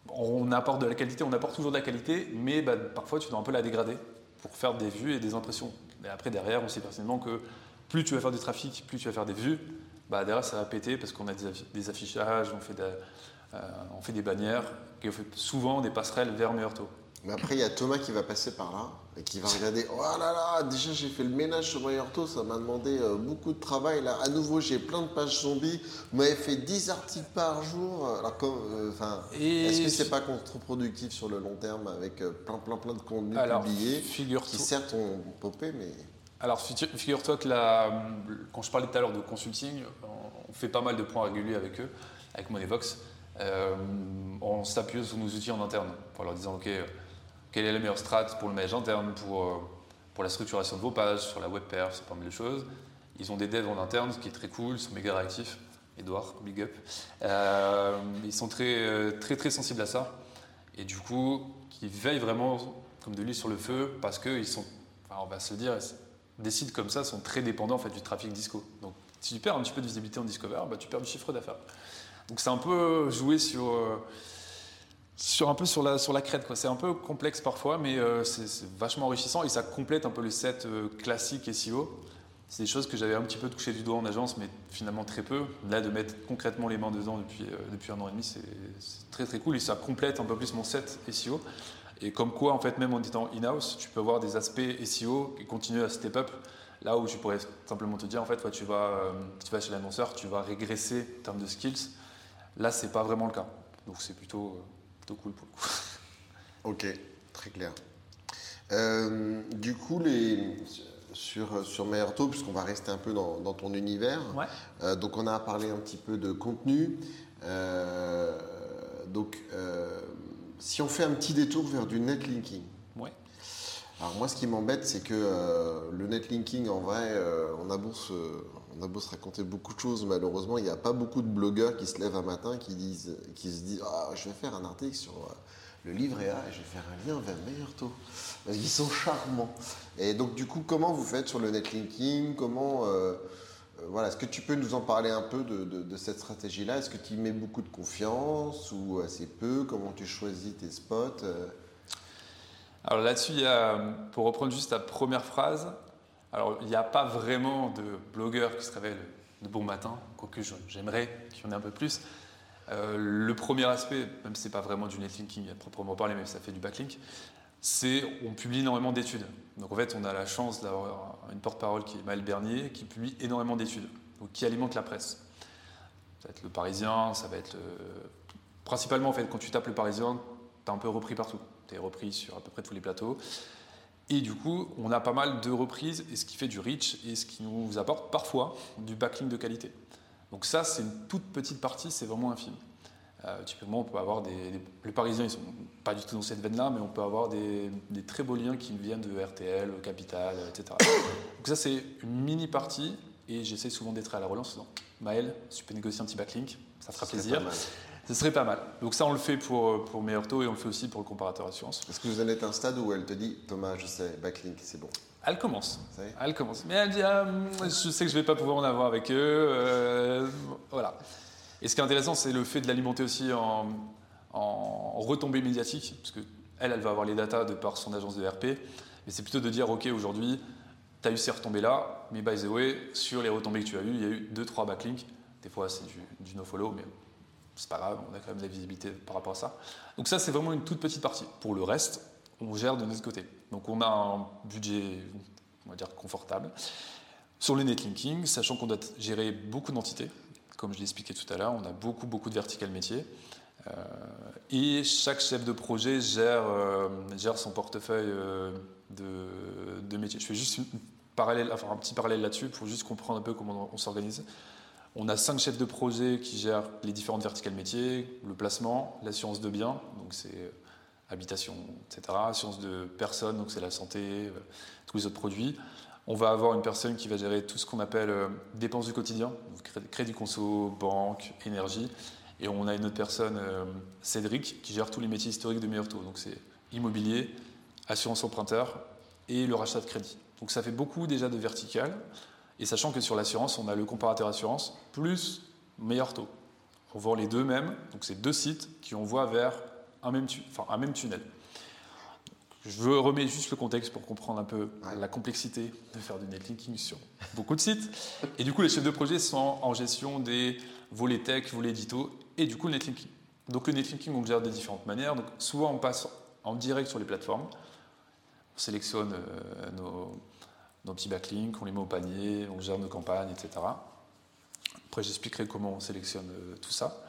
on apporte de la qualité, on apporte toujours de la qualité, mais bah, parfois tu dois un peu la dégrader pour faire des vues et des impressions. Et après, derrière, on sait personnellement que plus tu vas faire du trafic, plus tu vas faire des vues, bah, derrière, ça va péter parce qu'on a des affichages, on fait, euh, on fait des bannières, et on fait souvent des passerelles vers meilleur taux. Mais après, il y a Thomas qui va passer par là et qui va regarder Oh là là, déjà j'ai fait le ménage sur Taux, ça m'a demandé euh, beaucoup de travail. Là, à nouveau, j'ai plein de pages zombies. Vous m'avez fait 10 articles par jour. Alors, euh, est-ce que c'est pas contre-productif sur le long terme avec euh, plein, plein, plein de contenus publiés qui certes ont popé, mais. Alors, figure-toi que la, quand je parlais tout à l'heure de consulting, on fait pas mal de points réguliers avec eux, avec Monevox. on s'appuie sur nos outils en interne pour leur dire Ok, quelle est la meilleure strat pour le manage interne, pour, euh, pour la structuration de vos pages, sur la web perf, c'est pas mal de choses. Ils ont des devs en interne, ce qui est très cool, ils sont méga réactifs. Edouard, big up. Euh, ils sont très, euh, très, très sensibles à ça. Et du coup, ils veillent vraiment comme de l'huile sur le feu parce qu'ils sont, on va se le dire, des sites comme ça sont très dépendants en fait, du trafic disco. Donc, si tu perds un petit peu de visibilité en Discover, bah, tu perds du chiffre d'affaires. Donc, c'est un peu jouer sur sur un peu sur la, sur la crête. C'est un peu complexe parfois, mais euh, c'est vachement enrichissant et ça complète un peu le set euh, classique SEO. C'est des choses que j'avais un petit peu touché du doigt en agence, mais finalement très peu. Là, de mettre concrètement les mains dedans depuis, euh, depuis un an et demi, c'est très très cool et ça complète un peu plus mon set SEO. Et comme quoi, en fait, même en étant in-house, tu peux avoir des aspects SEO qui continuent à step up. Là où je pourrais simplement te dire, en fait, tu, vas, tu vas chez l'annonceur, tu vas régresser en termes de skills. Là, c'est pas vraiment le cas. Donc c'est plutôt cool pour le coup. Ok, très clair. Euh, du coup, les, sur, sur Meilleur puisqu'on va rester un peu dans, ton univers, euh, donc on a parlé un petit peu de contenu. Euh, donc, si on fait un petit détour vers du netlinking. Ouais. Alors moi, ce qui m'embête, c'est que le netlinking, en vrai, on a beau se, on a beau se raconter beaucoup de choses, malheureusement, il n'y a pas beaucoup de blogueurs qui se lèvent un matin qui, qui se disent ah, Je vais faire un article sur euh, le livret A et je vais faire un lien vers meilleur taux. Parce sont charmants. Et donc, du coup, comment vous faites sur le netlinking? Comment. Euh, euh, voilà, est-ce que tu peux nous en parler un peu de, cette stratégie-là? Est-ce que tu y mets beaucoup de confiance ou assez peu? Comment tu choisis tes spots Alors là-dessus, pour reprendre juste ta première phrase, alors, il n'y a pas vraiment de blogueurs qui se révèlent de bon matin, quoique j'aimerais qu'il y en ait un peu plus. Euh, le premier aspect, même si ce n'est pas vraiment du netlinking à proprement parler, mais ça fait du backlink, c'est on publie énormément d'études. Donc en fait, on a la chance d'avoir une porte-parole qui est Maël Bernier, qui publie énormément d'études, donc qui alimente la presse. Ça va être le Parisien, ça va être principalement en fait quand tu tapes le Parisien, tu es un peu repris partout. Tu es repris sur à peu près tous les plateaux. Et du coup, on a pas mal de reprises, et ce qui fait du reach, et ce qui nous apporte parfois du backlink de qualité. Donc ça, c'est une toute petite partie, c'est vraiment infime. Euh, typiquement, on peut avoir des, Les Parisiens, ils sont pas du tout dans cette veine-là, mais on peut avoir des, très beaux liens qui viennent de RTL, Capital, etc. Donc ça, c'est une mini partie, et j'essaie souvent d'être à la relance Maël, si tu peux négocier un petit backlink, ça fera plaisir. Ce serait pas mal. Donc ça, on le fait pour, euh, pour meilleur taux et on le fait aussi pour le comparateur assurance. Est-ce que vous en êtes à un stade où elle te dit, Thomas, je sais, backlink, c'est bon Elle commence. Elle commence. Mais elle dit, ah, je sais que je vais pas pouvoir en avoir avec eux. Euh, voilà. Et ce qui est intéressant, c'est le fait de l'alimenter aussi en, en retombées médiatiques, parce que elle, elle va avoir les datas de par son agence de RP. Mais c'est plutôt de dire, OK, aujourd'hui, tu as eu ces retombées-là, mais by the way, sur les retombées que tu as eues, il y a eu 2-3 backlinks. Des fois, c'est du, du no-follow, mais c'est pas grave, on a quand même de la visibilité par rapport à ça. Donc ça, c'est vraiment une toute petite partie. Pour le reste, on gère de notre côté. Donc on a un budget, on va dire, confortable. Sur le netlinking, sachant qu'on doit gérer beaucoup d'entités, comme je l'ai expliqué tout à l'heure, on a beaucoup, beaucoup de verticales métiers. Euh, et chaque chef de projet gère, euh, gère son portefeuille euh, de, de métiers. Je fais juste un petit parallèle là-dessus pour juste comprendre un peu comment on s'organise. On a cinq chefs de projet qui gèrent les différentes verticales métiers, le placement, l'assurance de biens, donc c'est euh, habitation, etc. Assurance de personnes, donc c'est la santé, euh, tous les autres produits. On va avoir une personne qui va gérer tout ce qu'on appelle euh, dépenses du quotidien, donc crédit conso, banque, énergie. Et on a une autre personne, Cédric, qui gère tous les métiers historiques de meilleur taux. Donc c'est immobilier, assurance emprunteur et le rachat de crédit. Donc ça fait beaucoup déjà de verticales. Et sachant que sur l'assurance, on a le comparateur assurance plus meilleur taux. On voit les deux mêmes, donc c'est deux sites qui envoient vers un même, enfin, un même tunnel. Je remets juste le contexte pour comprendre un peu la complexité de faire du netlinking sur beaucoup de sites. Et du coup, les chefs de projet sont en gestion des volets tech, volets édito et du coup le netlinking. Donc le netlinking, on le gère de différentes manières. Donc souvent, on passe en direct sur les plateformes. On sélectionne euh, nos, nos petits backlinks, on les met au panier, on gère nos campagnes, etc. Après, j'expliquerai comment on sélectionne euh, tout ça.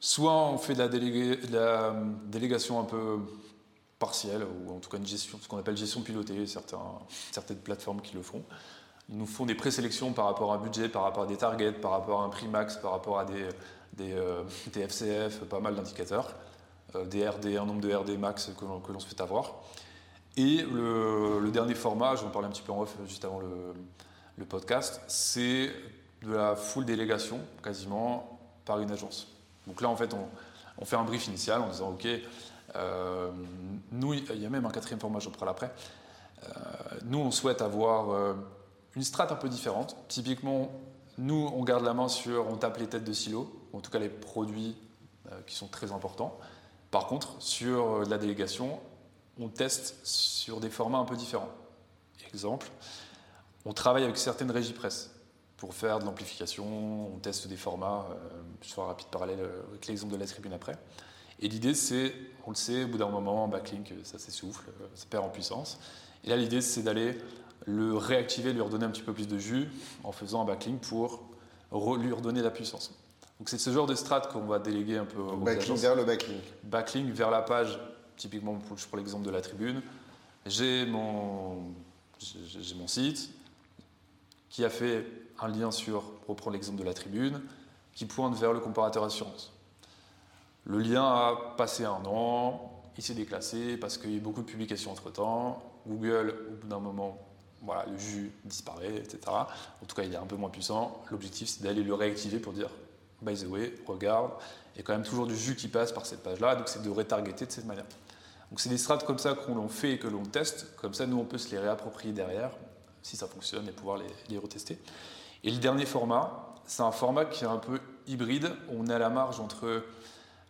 Soit on fait de la, euh, délégation un peu partielle, ou en tout cas une gestion, ce qu'on appelle gestion pilotée, certaines plateformes qui le font. Ils nous font des présélections par rapport à un budget, par rapport à des targets, par rapport à un prix max, par rapport à des, des, FCF, pas mal d'indicateurs, euh, des RD, un nombre de RD max que l'on se fait avoir. Et le, dernier format, j'en parlais un petit peu en off juste avant le, podcast, c'est de la full délégation, quasiment, par une agence. Donc là, en fait, on, fait un brief initial en disant, OK, euh, nous, il y a même un quatrième format, j'en parle après. Euh, nous, on souhaite avoir euh, une strate un peu différente. Typiquement, nous, on garde la main sur, on tape les têtes de silo, en tout cas les produits qui sont très importants. Par contre, sur la délégation, on teste sur des formats un peu différents. Exemple, on travaille avec certaines régies presse pour faire de l'amplification, on teste des formats, euh, je ferai un rapide parallèle euh, avec l'exemple de la tribune après. Et l'idée, c'est, on le sait, au bout d'un moment, en backlink, ça s'essouffle, euh, ça perd en puissance. Et là, l'idée, c'est d'aller le réactiver, lui redonner un petit peu plus de jus en faisant un backlink pour lui redonner la puissance. Donc c'est ce genre de strat qu'on va déléguer un peu aux Backlink vers le backlink. Backlink vers la page typiquement pour, pour l'exemple de la tribune, j'ai mon, site qui a fait un lien sur, pour l'exemple de la tribune, qui pointe vers le comparateur assurance. Le lien a passé un an, il s'est déclassé parce qu'il y a eu beaucoup de publications entre-temps. Google, au bout d'un moment, voilà, le jus disparaît, etc. En tout cas, il est un peu moins puissant. L'objectif, c'est d'aller le réactiver pour dire, by the way, regarde, il y a quand même toujours du jus qui passe par cette page-là, donc c'est de retargeter de cette manière. Donc c'est des strates comme ça qu'on fait et que l'on teste, comme ça nous on peut se les réapproprier derrière, si ça fonctionne, et pouvoir les, retester. Et le dernier format, c'est un format qui est un peu hybride, on est à la marge entre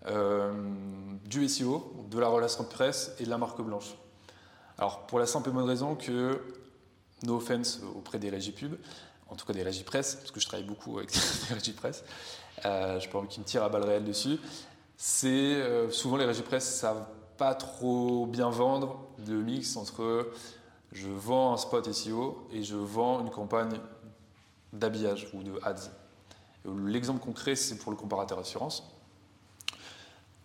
euh, du SEO, de la relation de presse et de la marque blanche. Alors pour la simple et bonne raison que, no offense auprès des régies pub, en tout cas des régies presse, parce que je travaille beaucoup avec des régies presse, euh, je envie qu'ils me tirent à balles réelles dessus, c'est euh, souvent les régies presse savent pas trop bien vendre le mix entre je vends un spot SEO et je vends une campagne d'habillage ou de ads. L'exemple concret, c'est pour le comparateur assurance.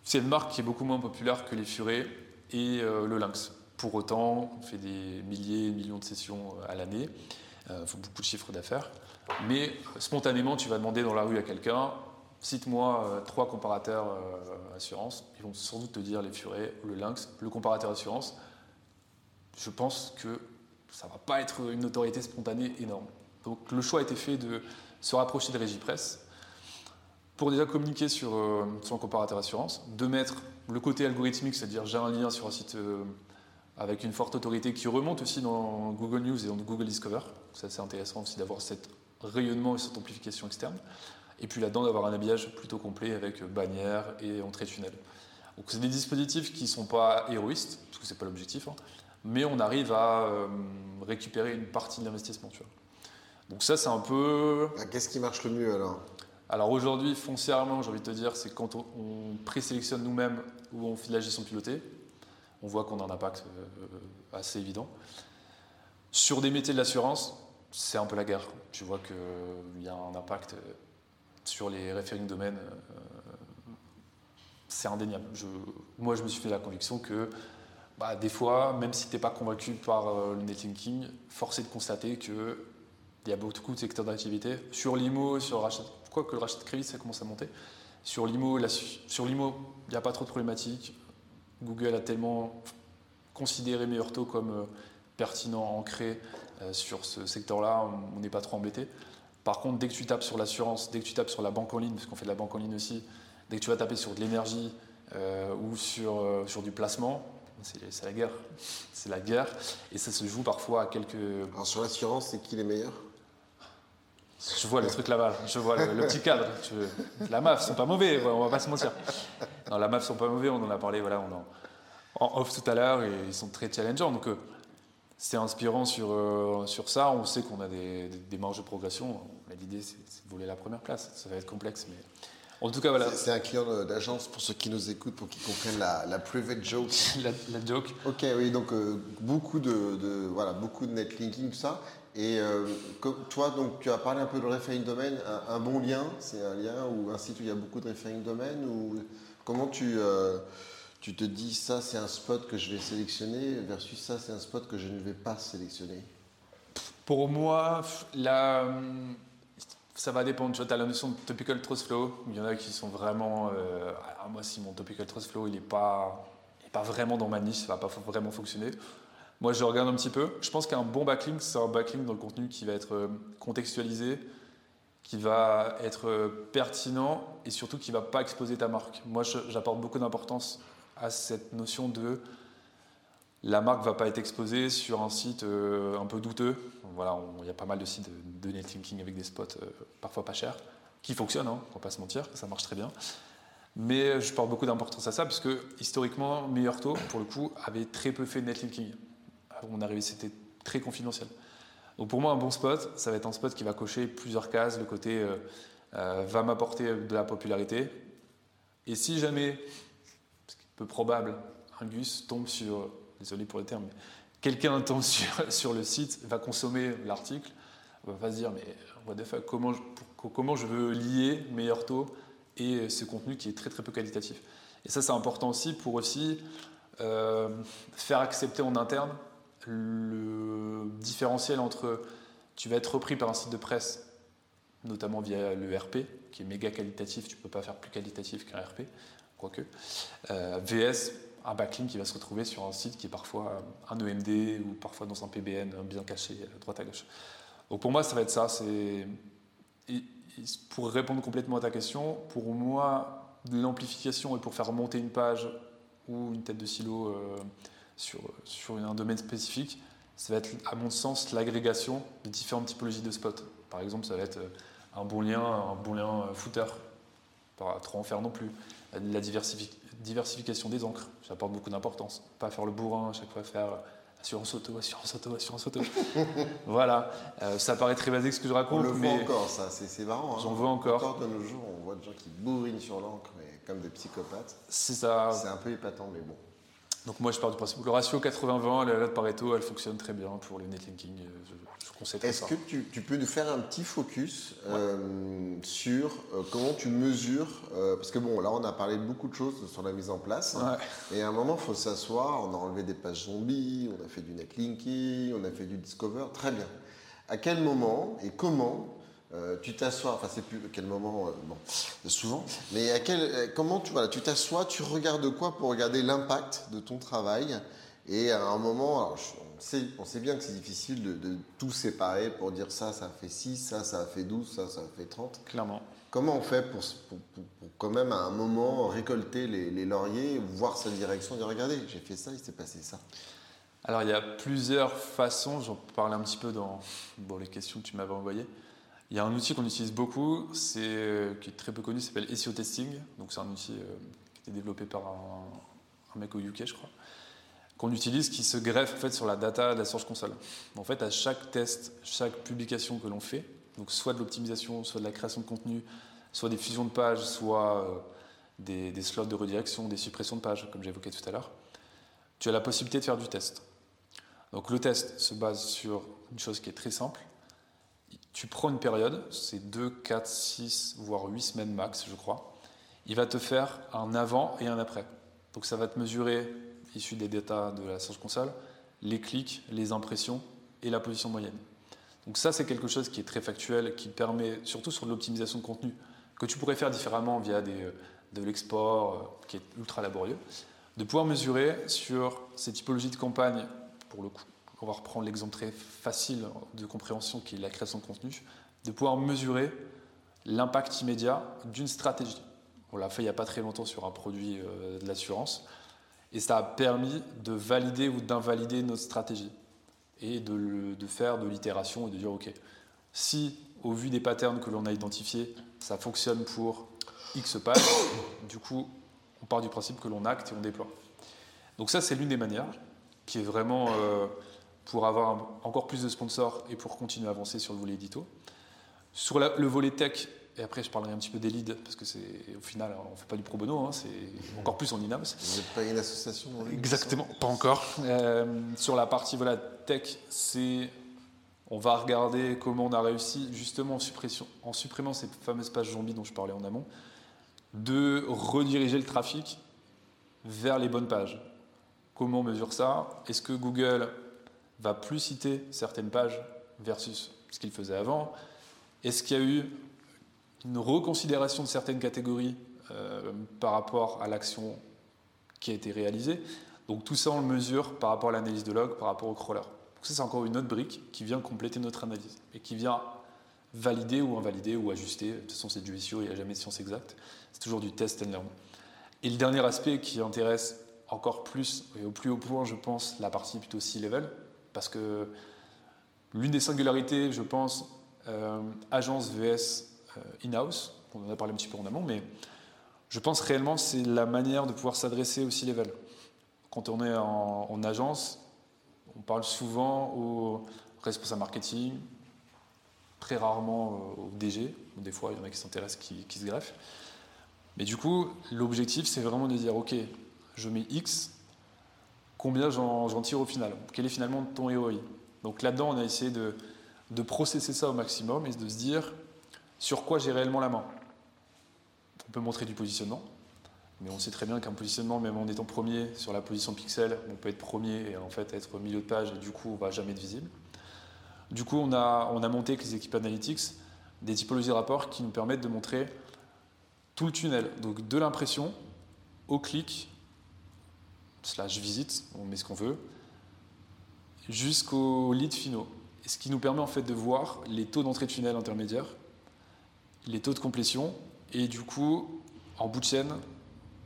C'est une marque qui est beaucoup moins populaire que les Furets et euh, le Lynx. Pour autant, on fait des milliers, millions de sessions euh, à l'année, euh, beaucoup de chiffres d'affaires. Mais spontanément, tu vas demander dans la rue à quelqu'un Cite-moi euh, trois comparateurs euh, assurance. Ils vont sans doute te dire les Furets, le Lynx, le comparateur assurance. Je pense que ça ne va pas être une notoriété spontanée énorme. Donc le choix a été fait de se rapprocher de Régie Presse pour déjà communiquer sur, euh, son comparateur assurance, de mettre le côté algorithmique, c'est-à-dire j'ai un lien sur un site avec une forte autorité qui remonte aussi dans Google News et dans Google Discover. C'est assez intéressant aussi d'avoir cet rayonnement et cette amplification externe. Et puis là-dedans, d'avoir un habillage plutôt complet avec bannière et entrée tunnel. Donc c'est des dispositifs qui ne sont pas héroïstes, parce que ce n'est pas l'objectif, hein, mais on arrive à euh, récupérer une partie de l'investissement. Donc ça, c'est un peu... Ah, qu'est-ce qui marche le mieux alors? Alors aujourd'hui, foncièrement, j'ai envie de te dire, c'est quand on, présélectionne nous-mêmes ou on fait de la gestion pilotée, on voit qu'on a un impact euh, assez évident. Sur des métiers de l'assurance, c'est un peu la guerre. Tu vois qu'il y a un impact sur les referring domaines, euh, c'est indéniable. moi, je me suis fait la conviction que bah, des fois, même si tu n'es pas convaincu par euh, le netlinking, force est de constater qu'il y a beaucoup de secteurs d'activité. Sur l'IMO, sur le rachat, quoi que le rachat de crédit, ça commence à monter. Sur l'IMO, il n'y a pas trop de problématiques. Google a tellement considéré meilleur taux comme euh, pertinent, ancré sur ce secteur-là, on n'est pas trop embêté. Par contre, dès que tu tapes sur l'assurance, dès que tu tapes sur la banque en ligne, parce qu'on fait de la banque en ligne aussi, dès que tu vas taper sur de l'énergie ou sur, sur du placement, c'est la guerre. C'est la guerre. Et ça se joue parfois à quelques. Alors sur l'assurance, c'est qui les meilleurs? Je vois le truc là-bas. Je vois le, petit cadre. La MAF, sont pas mauvais, on va pas se mentir. Non, la MAF sont pas mauvais, on en a parlé voilà, on en, off tout à l'heure et ils sont très challengeants. Donc euh, c'est inspirant sur, euh, sur ça. On sait qu'on a des, des, marges de progression. L'idée, c'est de voler la première place. Ça va être complexe, mais en tout cas, voilà. C'est un client d'agence pour ceux qui nous écoutent, pour qu'ils comprennent la, la, private joke. la, joke. Ok, oui, donc euh, beaucoup de, voilà, beaucoup de netlinking, tout ça. Et euh, toi, donc, tu as parlé un peu de referring domaine. Un, bon lien, c'est un lien ou un site où il y a beaucoup de referring domaine ou comment tu euh, tu te dis ça, c'est un spot que je vais sélectionner versus ça, c'est un spot que je ne vais pas sélectionner. Pour moi, ça va dépendre. Tu as la notion de topical trust flow. Il y en a qui sont vraiment. Euh, ah, moi, si mon topical trust flow, il n'est pas, pas vraiment dans ma niche, ça va pas vraiment fonctionner. Moi, je regarde un petit peu. Je pense qu'un bon backlink, c'est un backlink dans le contenu qui va être euh, contextualisé, qui va être euh, pertinent et surtout qui va pas exposer ta marque. Moi, j'apporte beaucoup d'importance à cette notion de la marque va pas être exposée sur un site un peu douteux voilà, il y a pas mal de sites de, netlinking avec des spots euh, parfois pas chers, qui fonctionnent, hein, on va pas se mentir, ça marche très bien. Mais je porte beaucoup d'importance à ça, puisque historiquement, Meilleur Taux, pour le coup, avait très peu fait de netlinking. On arrivait, c'était très confidentiel. Donc pour moi, un bon spot, ça va être un spot qui va cocher plusieurs cases. Le côté euh, euh, va m'apporter de la popularité. Et si jamais, peu probable, un Gus tombe sur, désolé pour le terme, mais quelqu'un tombe sur, sur, le site, va consommer l'article, va se dire mais what the fuck, comment je, comment je veux lier meilleur taux et ce contenu qui est très très peu qualitatif. Et ça c'est important aussi pour aussi euh, faire accepter en interne le différentiel entre tu vas être repris par un site de presse, notamment via le RP, qui est méga qualitatif, tu ne peux pas faire plus qualitatif qu'un RP, quoique, euh, VS, un backlink qui va se retrouver sur un site qui est parfois un EMD ou parfois dans un PBN bien caché à droite à gauche. Donc pour moi, ça va être ça. C'est pour répondre complètement à ta question, pour moi, l'amplification et pour faire monter une page ou une tête de silo euh, sur, sur un domaine spécifique, ça va être, à mon sens, l'agrégation de différentes typologies de spots. Par exemple, ça va être euh, un bon lien, un bon lien euh, footer, pas trop en faire non plus. La diversification diversification des encres, j'apporte beaucoup d'importance. Pas faire le bourrin à chaque fois, faire assurance auto, assurance auto, assurance auto. voilà, euh, ça paraît très basique ce que je raconte. On le voit encore, ça, c'est marrant. Hein. J'en vois encore. Encore de nos jours, on voit des gens qui bourrinent sur l'encre, mais comme des psychopathes. C'est ça. C'est un peu épatant, mais bon. Donc moi je pars du principe que le ratio 80-20, la loi de Pareto, elle fonctionne très bien pour le netlinking. Je, je conseille Est-ce que tu, tu, peux nous faire un petit focus euh, sur euh, comment tu mesures euh, Parce que bon, là on a parlé de beaucoup de choses sur la mise en place. Et à un moment, il faut s'asseoir, on a enlevé des pages zombies, on a fait du netlinking, on a fait du discover, très bien. À quel moment et comment euh, tu t'assois, enfin c'est plus quel moment, euh, bon, souvent, mais à quel, euh, comment tu voilà, tu t'assois, tu regardes quoi pour regarder l'impact de ton travail? Et à un moment, on, sait, on, sait, bien que c'est difficile de, tout séparer pour dire ça, ça fait 6, ça, ça fait 12, ça, ça fait 30. Clairement. Comment on fait pour, pour, quand même à un moment récolter les, les lauriers, voir sa direction, dire regardez, j'ai fait ça, il s'est passé ça? Alors il y a plusieurs façons, j'en parlais un petit peu dans bon, les questions que tu m'avais envoyées. Il y a un outil qu'on utilise beaucoup, euh, qui est très peu connu, s'appelle SEO Testing. Donc c'est un outil euh, qui a été développé par un, mec au UK, je crois, qu'on utilise qui se greffe en fait sur la data de la Search Console. En fait, à chaque test, chaque publication que l'on fait, donc soit de l'optimisation, soit de la création de contenu, soit des fusions de pages, soit euh, des, des slots de redirection, des suppressions de pages, comme j'évoquais tout à l'heure, tu as la possibilité de faire du test. Donc le test se base sur une chose qui est très simple, tu prends une période, c'est 2, 4, 6, voire 8 semaines max, je crois. Il va te faire un avant et un après. Donc ça va te mesurer issus des datas de la Search Console, les clics, les impressions et la position moyenne. Donc ça, c'est quelque chose qui est très factuel, qui permet, surtout sur l'optimisation de contenu, que tu pourrais faire différemment via des, de l'export, euh, qui est ultra laborieux, de pouvoir mesurer sur ces typologies de campagnes, pour le coup, on va reprendre l'exemple très facile de compréhension qui est la création de contenu, de pouvoir mesurer l'impact immédiat d'une stratégie. On l'a fait il n'y a pas très longtemps sur un produit euh, de l'assurance, et ça a permis de valider ou d'invalider notre stratégie et de, faire de l'itération et de dire ok, si au vu des patterns que l'on a identifiés, ça fonctionne pour X pages, du coup, on part du principe que l'on acte et on déploie. Donc ça, c'est l'une des manières qui est vraiment euh, pour avoir encore plus de sponsors et pour continuer à avancer sur le volet édito. Sur le volet tech, et après je parlerai un petit peu des leads, parce que c'est au final, on ne fait pas du pro bono, hein, c'est encore plus en INAMS. Vous n'êtes pas une association Exactement, pas encore. Euh, sur la partie voilà, tech, c'est on va regarder comment on a réussi, justement en, en supprimant ces fameuses pages zombies dont je parlais en amont, de rediriger le trafic vers les bonnes pages. Comment on mesure ça? Est-ce que Google va plus citer certaines pages versus ce qu'il faisait avant Est-ce qu'il y a eu une reconsidération de certaines catégories euh, par rapport à l'action qui a été réalisée? Donc tout ça, on le mesure par rapport à l'analyse de log, par rapport au crawler. Donc ça, c'est encore une autre brique qui vient compléter notre analyse et qui vient valider ou invalider ou ajuster. De toute façon, c'est du SEO, il n'y a jamais de science exacte. C'est toujours du test and learn. Et le dernier aspect qui intéresse encore plus et au plus haut point, je pense, la partie plutôt C-level, parce que l'une des singularités, je pense, euh, agence VS euh, in-house, on en a parlé un petit peu en amont, mais je pense réellement c'est la manière de pouvoir s'adresser au C-level. Quand on est en agence, on parle souvent aux responsables marketing, très rarement euh, au DG. Des fois, il y en a qui s'intéressent, qui, se greffent. Mais du coup, l'objectif, c'est vraiment de dire, OK, je mets X, combien j'en tire au final Quel est finalement ton ROI Donc là-dedans, on a essayé de, de, processer ça au maximum et de se dire sur quoi j'ai réellement la main? On peut montrer du positionnement, mais on sait très bien qu'un positionnement, même en étant premier sur la position pixel, on peut être premier et en fait être au milieu de page et du coup on va jamais être visible. Du coup, on a, on a monté avec les équipes analytics des typologies de rapports qui nous permettent de montrer tout le tunnel, donc de l'impression au clic, slash visite, on met ce qu'on veut, jusqu'aux leads finaux. Ce qui nous permet en fait de voir les taux d'entrée de tunnel intermédiaire, les taux de complétion, et du coup, en bout de chaîne,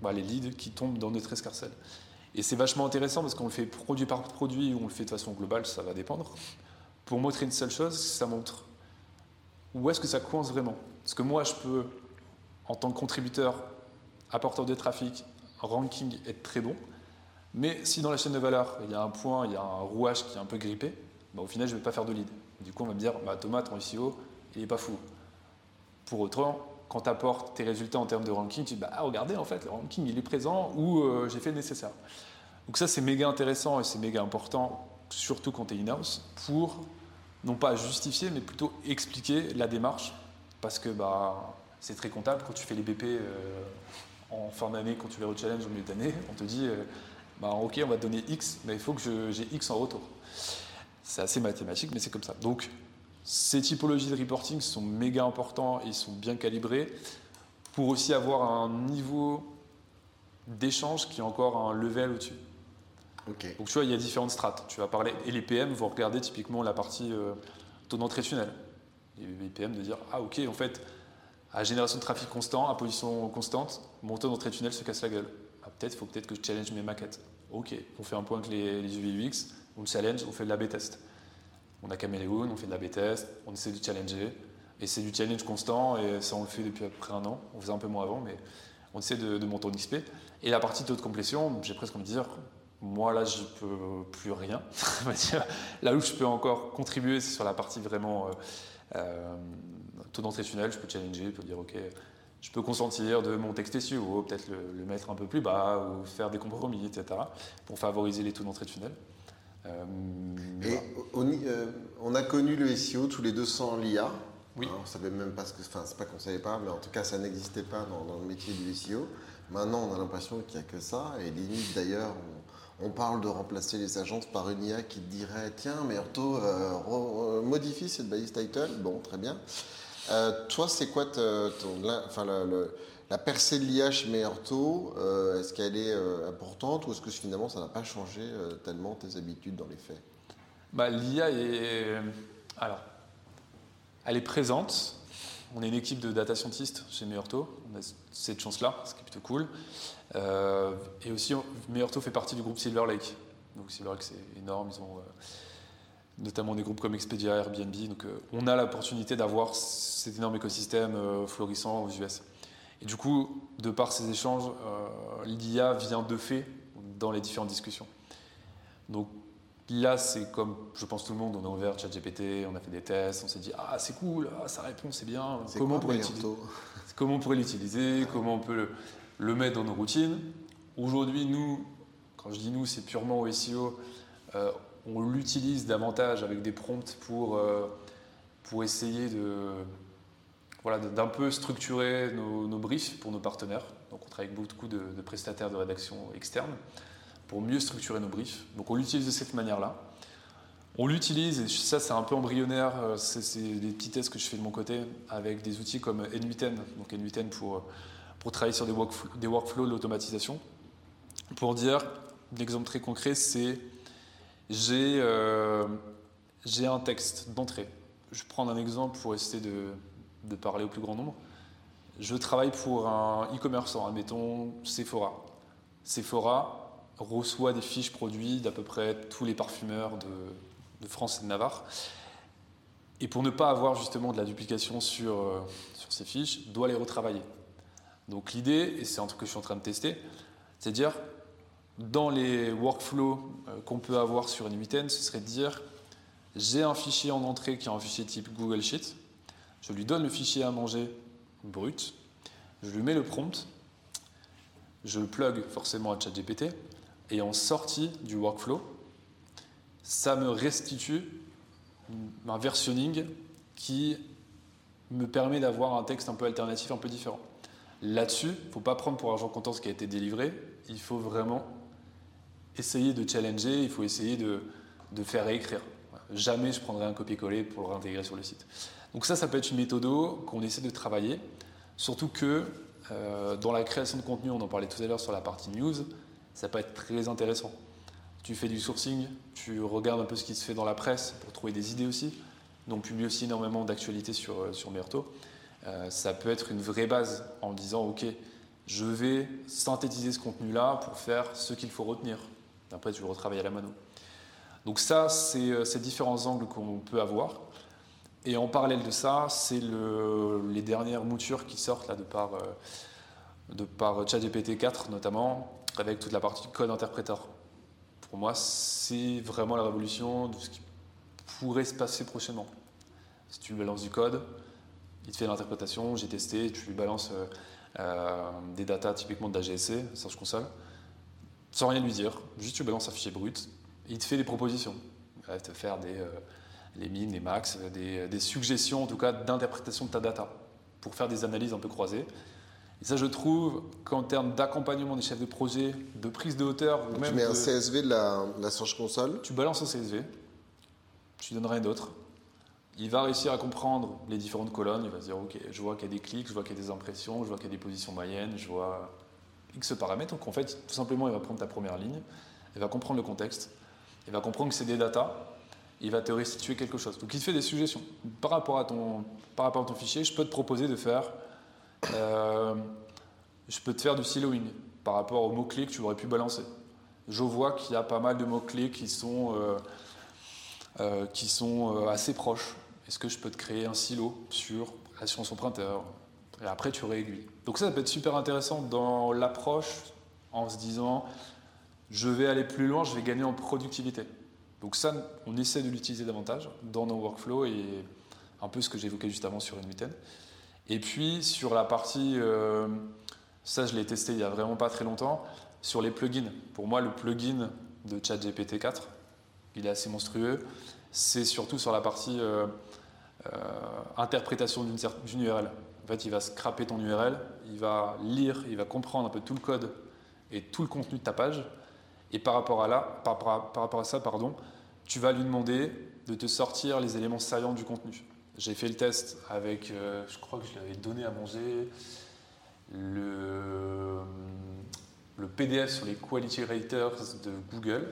bah, les leads qui tombent dans notre escarcelle. Et c'est vachement intéressant parce qu'on le fait produit par produit ou on le fait de façon globale, ça va dépendre. Pour montrer une seule chose, ça montre où est-ce que ça coince vraiment. Parce que moi, je peux, en tant que contributeur, apporteur de trafic, ranking, être très bon. Mais si dans la chaîne de valeur, il y a un point, il y a un rouage qui est un peu grippé, bah, au final, je ne vais pas faire de lead. Du coup, on va me dire, bah, Thomas, ton SEO, il n'est pas fou. Pour autant, quand tu apportes tes résultats en termes de ranking, tu dis bah, regardez, en fait, le ranking il est présent ou euh, j'ai fait le nécessaire. Donc, ça, c'est méga intéressant et c'est méga important, surtout quand tu es in-house, pour non pas justifier, mais plutôt expliquer la démarche. Parce que bah, c'est très comptable quand tu fais les BP euh, en fin d'année, quand tu les re-challenge au milieu d'année, on te dit euh, bah, ok, on va te donner X, mais il faut que j'ai X en retour. C'est assez mathématique, mais c'est comme ça. Donc, ces typologies de reporting sont méga importants et sont bien calibrés pour aussi avoir un niveau d'échange qui est encore un level au-dessus. Donc tu vois, il y a différentes strates. Tu vas parler, et les PM vont regarder typiquement la partie euh, taux d'entrée tunnel. Les PM de dire, ah ok, en fait, à génération de trafic constant, à position constante, mon taux d'entrée tunnel se casse la gueule. Ah, peut-être, faut peut-être que je challenge mes maquettes. Ok, on fait un point avec les, les UX, on le challenge, on fait de la B-test. On a Caméléon, on fait de la B-test, on essaie de challenger. Et c'est du challenge constant, et ça on le fait depuis à peu près un an. On faisait un peu moins avant, mais on essaie de, monter en XP. Et la partie taux de complétion, j'ai presque envie de dire, moi là je peux plus rien. là où je peux encore contribuer, c'est sur la partie vraiment euh, euh, taux d'entrée tunnel. Je peux challenger, je peux dire ok, je peux consentir de mon texte SEO, peut-être le, mettre un peu plus bas ou faire des compromis, etc. pour favoriser les taux d'entrée tunnel. Euh, et euh, on, a connu le SEO tous les deux sans l'IA. Oui. on savait même pas ce que, enfin c'est pas qu'on savait pas, mais en tout cas ça n'existait pas dans, le métier du SEO. Maintenant on a l'impression qu'il n'y a que ça et limite d'ailleurs On parle de remplacer les agences par une IA qui dirait tiens, Merto, euh, modifie cette balise title. Bon, très bien. Toi, c'est quoi la percée de l'IA chez Meerto Est-ce qu'elle est importante ou est-ce que finalement ça n'a pas changé tellement tes habitudes dans les faits? Bah, L'IA est. Alors, elle est présente. On est une équipe de data scientists chez Meurto. On a cette chance-là, ce qui est plutôt cool. Euh, et aussi, Meurto fait partie du groupe Silver Lake. Donc Silver Lake, c'est énorme. Ils ont euh, notamment des groupes comme Expedia, Airbnb. Donc euh, on a l'opportunité d'avoir cet énorme écosystème florissant aux US. Et du coup, de par ces échanges, l'IA vient de fait dans les différentes discussions. Donc Là, c'est comme, je pense tout le monde, on a ouvert ChatGPT, on a fait des tests, on s'est dit ah c'est cool, ah, ça répond, c'est bien. Comment, on pourrait comment on pourrait l'utiliser Comment on peut le, mettre dans nos routines Aujourd'hui, nous, quand je dis nous, c'est purement au SEO. Euh, on l'utilise davantage avec des prompts pour, euh, essayer de d'un peu structurer nos, briefs pour nos partenaires. Donc on travaille avec beaucoup de, de prestataires de rédaction externes pour mieux structurer nos briefs. Donc on l'utilise de cette manière-là. On l'utilise, et ça c'est un peu embryonnaire, euh, c'est des petits tests que je fais de mon côté avec des outils comme N8N, donc N8N pour, pour travailler sur des, des workflows, l'automatisation. Pour dire, un exemple très concret, c'est j'ai euh, un texte d'entrée. Je prends un exemple pour essayer de, de parler au plus grand nombre. Je travaille pour un e-commerçant, admettons Sephora. Sephora, reçoit des fiches produits d'à peu près tous les parfumeurs de, France et de Navarre. Et pour ne pas avoir justement de la duplication sur, euh, sur ces fiches, doit les retravailler. Donc l'idée, et c'est un truc que je suis en train de tester, c'est dire dans les workflows euh, qu'on peut avoir sur une 8 ce serait de dire j'ai un fichier en entrée qui est un fichier type Google Sheet, je lui donne le fichier à manger brut, je lui mets le prompt, je le plug forcément à ChatGPT, et en sortie du workflow, ça me restitue un versionning qui me permet d'avoir un texte un peu alternatif, un peu différent. Là-dessus, il ne faut pas prendre pour argent comptant ce qui a été délivré, il faut vraiment essayer de challenger, il faut essayer de, faire réécrire. Jamais je prendrai un copier-coller pour le réintégrer sur le site. Donc ça, ça peut être une méthode qu'on essaie de travailler, surtout que euh, dans la création de contenu, on en parlait tout à l'heure sur la partie news, ça peut être très intéressant. Tu fais du sourcing, tu regardes un peu ce qui se fait dans la presse pour trouver des idées aussi. Donc, publie aussi énormément d'actualités sur, euh, sur Merto. Euh, ça peut être une vraie base en disant Ok, je vais synthétiser ce contenu-là pour faire ce qu'il faut retenir. Après, tu le retravailles à la mano. Donc, ça, c'est euh, ces différents angles qu'on peut avoir. Et en parallèle de ça, c'est le, les dernières moutures qui sortent là, de par, par ChatGPT 4 notamment, avec toute la partie code interpréteur. Pour moi, c'est vraiment la révolution de ce qui pourrait se passer prochainement. Si tu lui balances du code, il te fait l'interprétation, j'ai testé, tu lui balances euh, euh, des datas typiquement de la GSC, Search Console, sans rien lui dire, juste tu balances un fichier brut, et il te fait des propositions. Il va te faire des, euh, les mines, les max, des, des, suggestions en tout cas d'interprétation de ta data, pour faire des analyses un peu croisées. Et ça, je trouve qu'en termes d'accompagnement des chefs de projet, de prise de hauteur. Ou même tu mets un CSV de la, la Search Console? Tu balances un CSV, tu donnes rien d'autre. Il va réussir à comprendre les différentes colonnes. Il va se dire Ok, je vois qu'il y a des clics, je vois qu'il y a des impressions, je vois qu'il y a des positions moyennes, je vois X paramètres. Donc en fait, tout simplement, il va prendre ta première ligne, il va comprendre le contexte, il va comprendre que c'est des datas, il va te restituer quelque chose. Donc il te fait des suggestions. Par rapport à ton, fichier, je peux te proposer de faire euh, faire du siloing par rapport aux mots-clés que tu aurais pu balancer. Je vois qu'il y a pas mal de mots-clés qui sont, euh, euh, assez proches. Est-ce que je peux te créer un silo sur l'assurance emprunteur? Et après, tu réaiguilles. Donc ça, ça peut être super intéressant dans l'approche en se disant, je vais aller plus loin, je vais gagner en productivité. Donc ça, on essaie de l'utiliser davantage dans nos workflows et un peu ce que j'évoquais juste avant sur huitaine. Et puis sur la partie, euh, ça je l'ai testé il y a vraiment pas très longtemps, sur les plugins. Pour moi, le plugin de ChatGPT 4, il est assez monstrueux. C'est surtout sur la partie euh, euh, interprétation d'une URL. En fait, il va scraper ton URL, il va lire, il va comprendre un peu tout le code et tout le contenu de ta page, Et par rapport à, là, par, rapport à ça, pardon, tu vas lui demander de te sortir les éléments saillants du contenu. J'ai fait le test avec, euh, je crois que je l'avais donné à manger, le, PDF sur les quality raters de Google,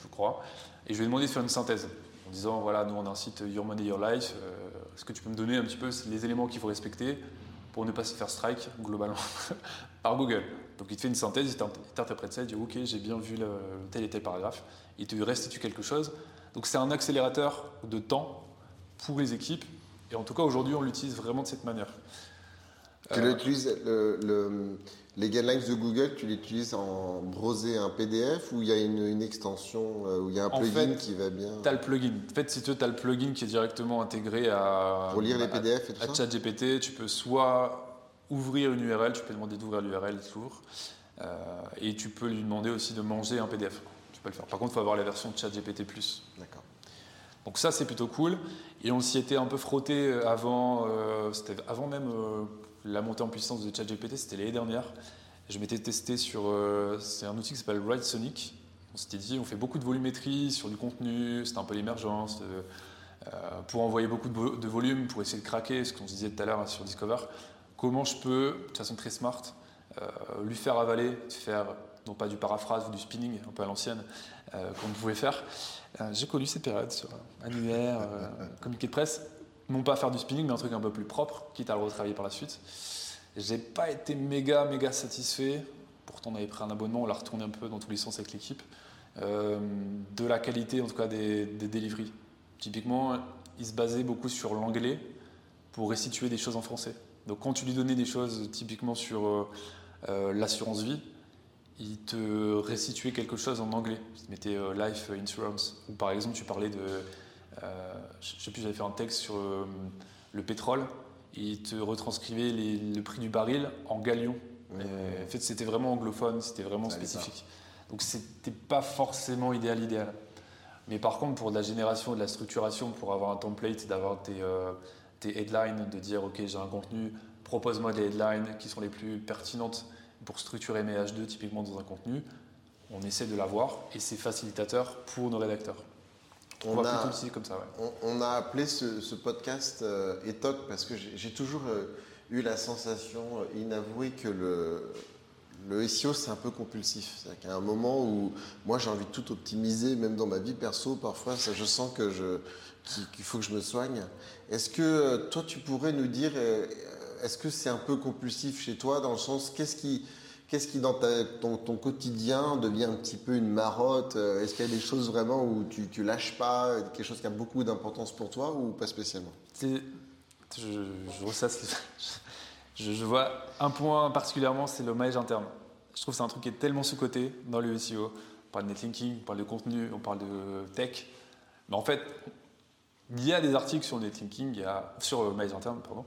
je crois, et je lui ai demandé de faire une synthèse en disant voilà, nous on a un site Your Money Your Life, euh, est-ce que tu peux me donner un petit peu les éléments qu'il faut respecter pour ne pas se faire strike globalement par Google Donc il te fait une synthèse, il t'interprète ça, il dit ok, j'ai bien vu le, tel et tel paragraphe, il te restitue quelque chose. Donc c'est un accélérateur de temps pour les équipes, et en tout cas aujourd'hui on l'utilise vraiment de cette manière. Tu l'utilises le les guidelines de Google, tu l'utilises en browser un PDF ou il y a une, extension, euh, ou il y a un plugin qui va bien Tu as le plugin. En fait, si tu as le plugin qui est directement intégré à. Pour lire les PDF et tout à ChatGPT, tu peux soit ouvrir une URL, tu peux demander d'ouvrir l'URL, il s'ouvre. Euh, et tu peux lui demander aussi de manger un PDF. Tu peux le faire. Par contre, il faut avoir la version ChatGPT. D'accord. Donc ça, c'est plutôt cool. Et on s'y était un peu frotté avant, euh, c'était avant même la montée en puissance de ChatGPT, c'était l'année dernière. Je m'étais testé sur. Euh, un outil qui s'appelle Write Sonic. On s'était dit, on fait beaucoup de volumétrie sur du contenu, c'était un peu l'émergence, euh, euh, pour envoyer beaucoup de, volume, pour essayer de craquer, ce qu'on se disait tout à l'heure sur Discover. Comment je peux, de façon très smart, lui faire avaler, faire non pas du paraphrase ou du spinning, un peu à l'ancienne, qu'on pouvait faire. J'ai connu ces périodes sur annuaire, communiqué de presse non pas faire du spinning, mais un truc un peu plus propre, quitte à le retravailler par la suite. J'ai pas été méga, méga satisfait. Pourtant, on avait pris un abonnement, on l'a retourné un peu dans tous les sens avec l'équipe. Euh, de la qualité, en tout cas, des, des deliveries. Typiquement, il se basait beaucoup sur l'anglais pour restituer des choses en français. Donc, quand tu lui donnais des choses typiquement sur euh, euh, l'assurance vie, il te restituait quelque chose en anglais. Il mettait life insurance. Ou par exemple, tu parlais de je ne sais plus, j'avais fait un texte sur euh, le pétrole. il te retranscrivait le prix du baril en galion. en fait, c'était vraiment anglophone, c'était vraiment spécifique. Donc, c'était pas forcément idéal, idéal. Mais par contre, pour de la génération, de la structuration, pour avoir un template, d'avoir tes, euh, tes, headlines, de dire ok, j'ai un contenu, propose-moi des headlines qui sont les plus pertinentes pour structurer mes H2 typiquement dans un contenu, on essaie de l'avoir et c'est facilitateur pour nos rédacteurs. On, a, comme ça, on, a appelé ce, podcast euh, ETOC parce que j'ai toujours euh, eu la sensation euh, inavouée que le, le SEO c'est un peu compulsif. C'est-à-dire qu'à un moment où moi j'ai envie de tout optimiser, même dans ma vie perso, parfois ça, je sens que je, qu'il faut que je me soigne. Est-ce que toi tu pourrais nous dire, est-ce que c'est un peu compulsif chez toi dans le sens qu'est-ce qui Qu'est-ce qui, dans ton, quotidien, devient un petit peu une marotte euh, Est-ce qu'il y a des choses vraiment où tu, tu lâches pas, quelque chose qui a beaucoup d'importance pour toi ou pas spécialement? Je, je, je, vois un point particulièrement, c'est le maillage interne. Je trouve que c'est un truc qui est tellement sous-côté dans le SEO. On parle de netlinking, on parle de contenu, on parle de tech. Mais en fait, il y a des articles sur netlinking, il y a, sur maillage interne, pardon.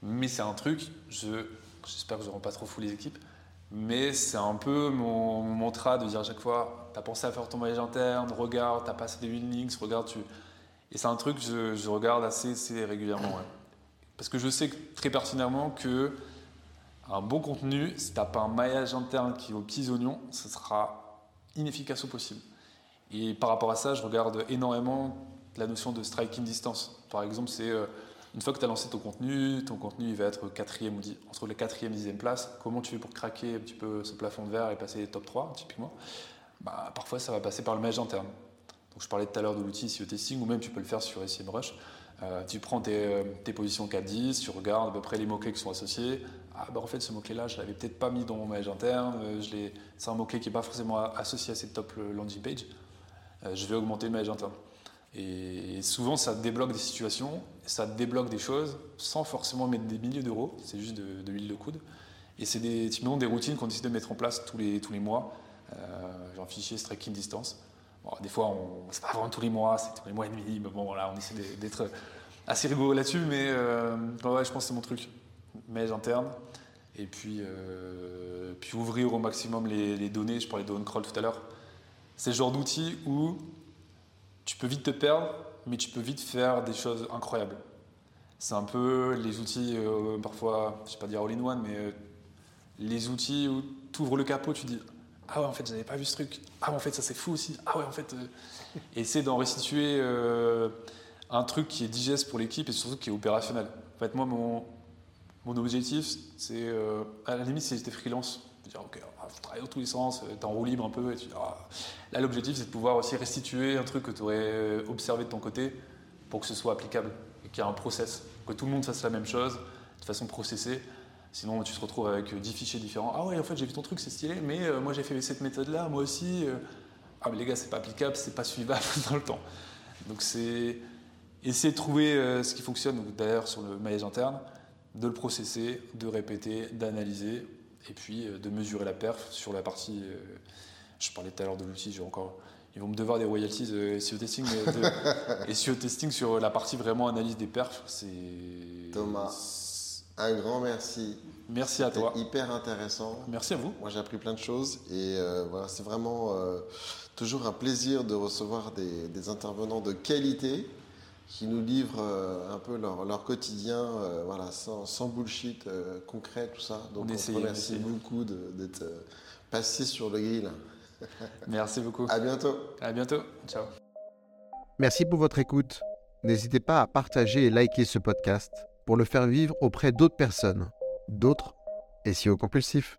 Mais c'est un truc, j'espère que je ne rends pas trop fou les équipes mais c'est un peu mon, mantra de dire à chaque fois, tu as pensé à faire ton maillage interne, regarde, tu as passé des links, regarde, tu... Et c'est un truc que je, regarde assez, régulièrement. Parce que je sais très pertinemment que un bon contenu, si tu n'as pas un maillage interne qui est aux petits oignons, ce sera inefficace au possible. Et par rapport à ça, je regarde énormément la notion de striking distance. Par exemple, c'est euh, une fois que tu as lancé ton contenu, ton contenu il va être quatrième ou entre les quatrième et dixième place. Comment tu fais pour craquer un petit peu ce plafond de verre et passer les top 3 typiquement? Bah, Parfois ça va passer par le maillage interne. Donc je parlais tout à l'heure de l'outil SEO Testing ou même tu peux le faire sur SEMrush. Euh, tu prends tes, euh, positions 4-10, tu regardes à peu près les mots-clés qui sont associés. Ah bah en fait ce mot-clé là je l'avais peut-être pas mis dans mon maillage interne, euh, c'est un mot-clé qui n'est pas forcément associé à cette top landing page. Euh, je vais augmenter le maillage interne. Et souvent, ça débloque des situations, ça débloque des choses sans forcément mettre des milliers d'euros, c'est juste de, l'huile de coude. Et c'est des, typiquement des routines qu'on décide de mettre en place tous les, tous les mois. Euh, j'ai fichier striking distance. des fois, c'est pas vraiment tous les mois, c'est tous les mois et demi, mais bon, voilà, on essaie d'être assez rigoureux là-dessus, mais euh, je pense que c'est mon truc. Mais interne. Et puis, euh, puis ouvrir au maximum les, les données, je parlais de on-crawl tout à l'heure. C'est le genre d'outil où tu peux vite te perdre, mais tu peux vite faire des choses incroyables. C'est un peu les outils, euh, parfois, je ne vais pas dire all-in-one, mais euh, les outils où tu ouvres le capot, tu dis Ah ouais, en fait, j'avais pas vu ce truc. Ah ouais, en fait, ça c'est fou aussi. Ah ouais, en fait. euh, essayer d'en restituer euh, un truc qui est digeste pour l'équipe et surtout qui est opérationnel. En fait, moi, mon, mon objectif, c'est. à la limite, si j'étais freelance, dire, ok, on va travailler dans tous les sens, euh, t'es en roue libre un peu. Tu ah. Là, l'objectif, c'est de pouvoir aussi restituer un truc que tu aurais observé de ton côté pour que ce soit applicable et qu'il y ait un process. Que tout le monde fasse la même chose de façon processée. Sinon, tu te retrouves avec euh, 10 fichiers différents. Ah ouais, en fait, j'ai vu ton truc, c'est stylé, mais euh, moi, j'ai fait cette méthode-là, moi aussi. euh. Ah, mais les gars, c'est pas applicable, c'est pas suivable dans le temps. Donc, c'est essayer de trouver euh, ce qui fonctionne, d'ailleurs, sur le maillage interne, de le processer, de répéter, d'analyser, et puis euh, de mesurer la perf sur la partie. euh, je parlais tout à l'heure de l'outil, j'ai encore. Ils vont me devoir des royalties SEO testing, mais de- SEO testing sur la partie vraiment analyse des perfs. C'est. Thomas. Un grand merci. Merci à toi. Hyper intéressant. Merci à vous. Moi, j'ai appris plein de choses et euh, voilà, c'est vraiment euh, toujours un plaisir de recevoir des, des intervenants de qualité qui nous livrent euh, un peu leur, leur quotidien, euh, voilà, sans, sans bullshit euh, concret, tout ça. Donc, On on, essaye, te on remercie beaucoup d'être passé sur le grill. Merci beaucoup. À bientôt. À bientôt. Ciao. Merci pour votre écoute. N'hésitez pas à partager et liker ce podcast pour le faire vivre auprès d'autres personnes, d'autres SEO compulsifs.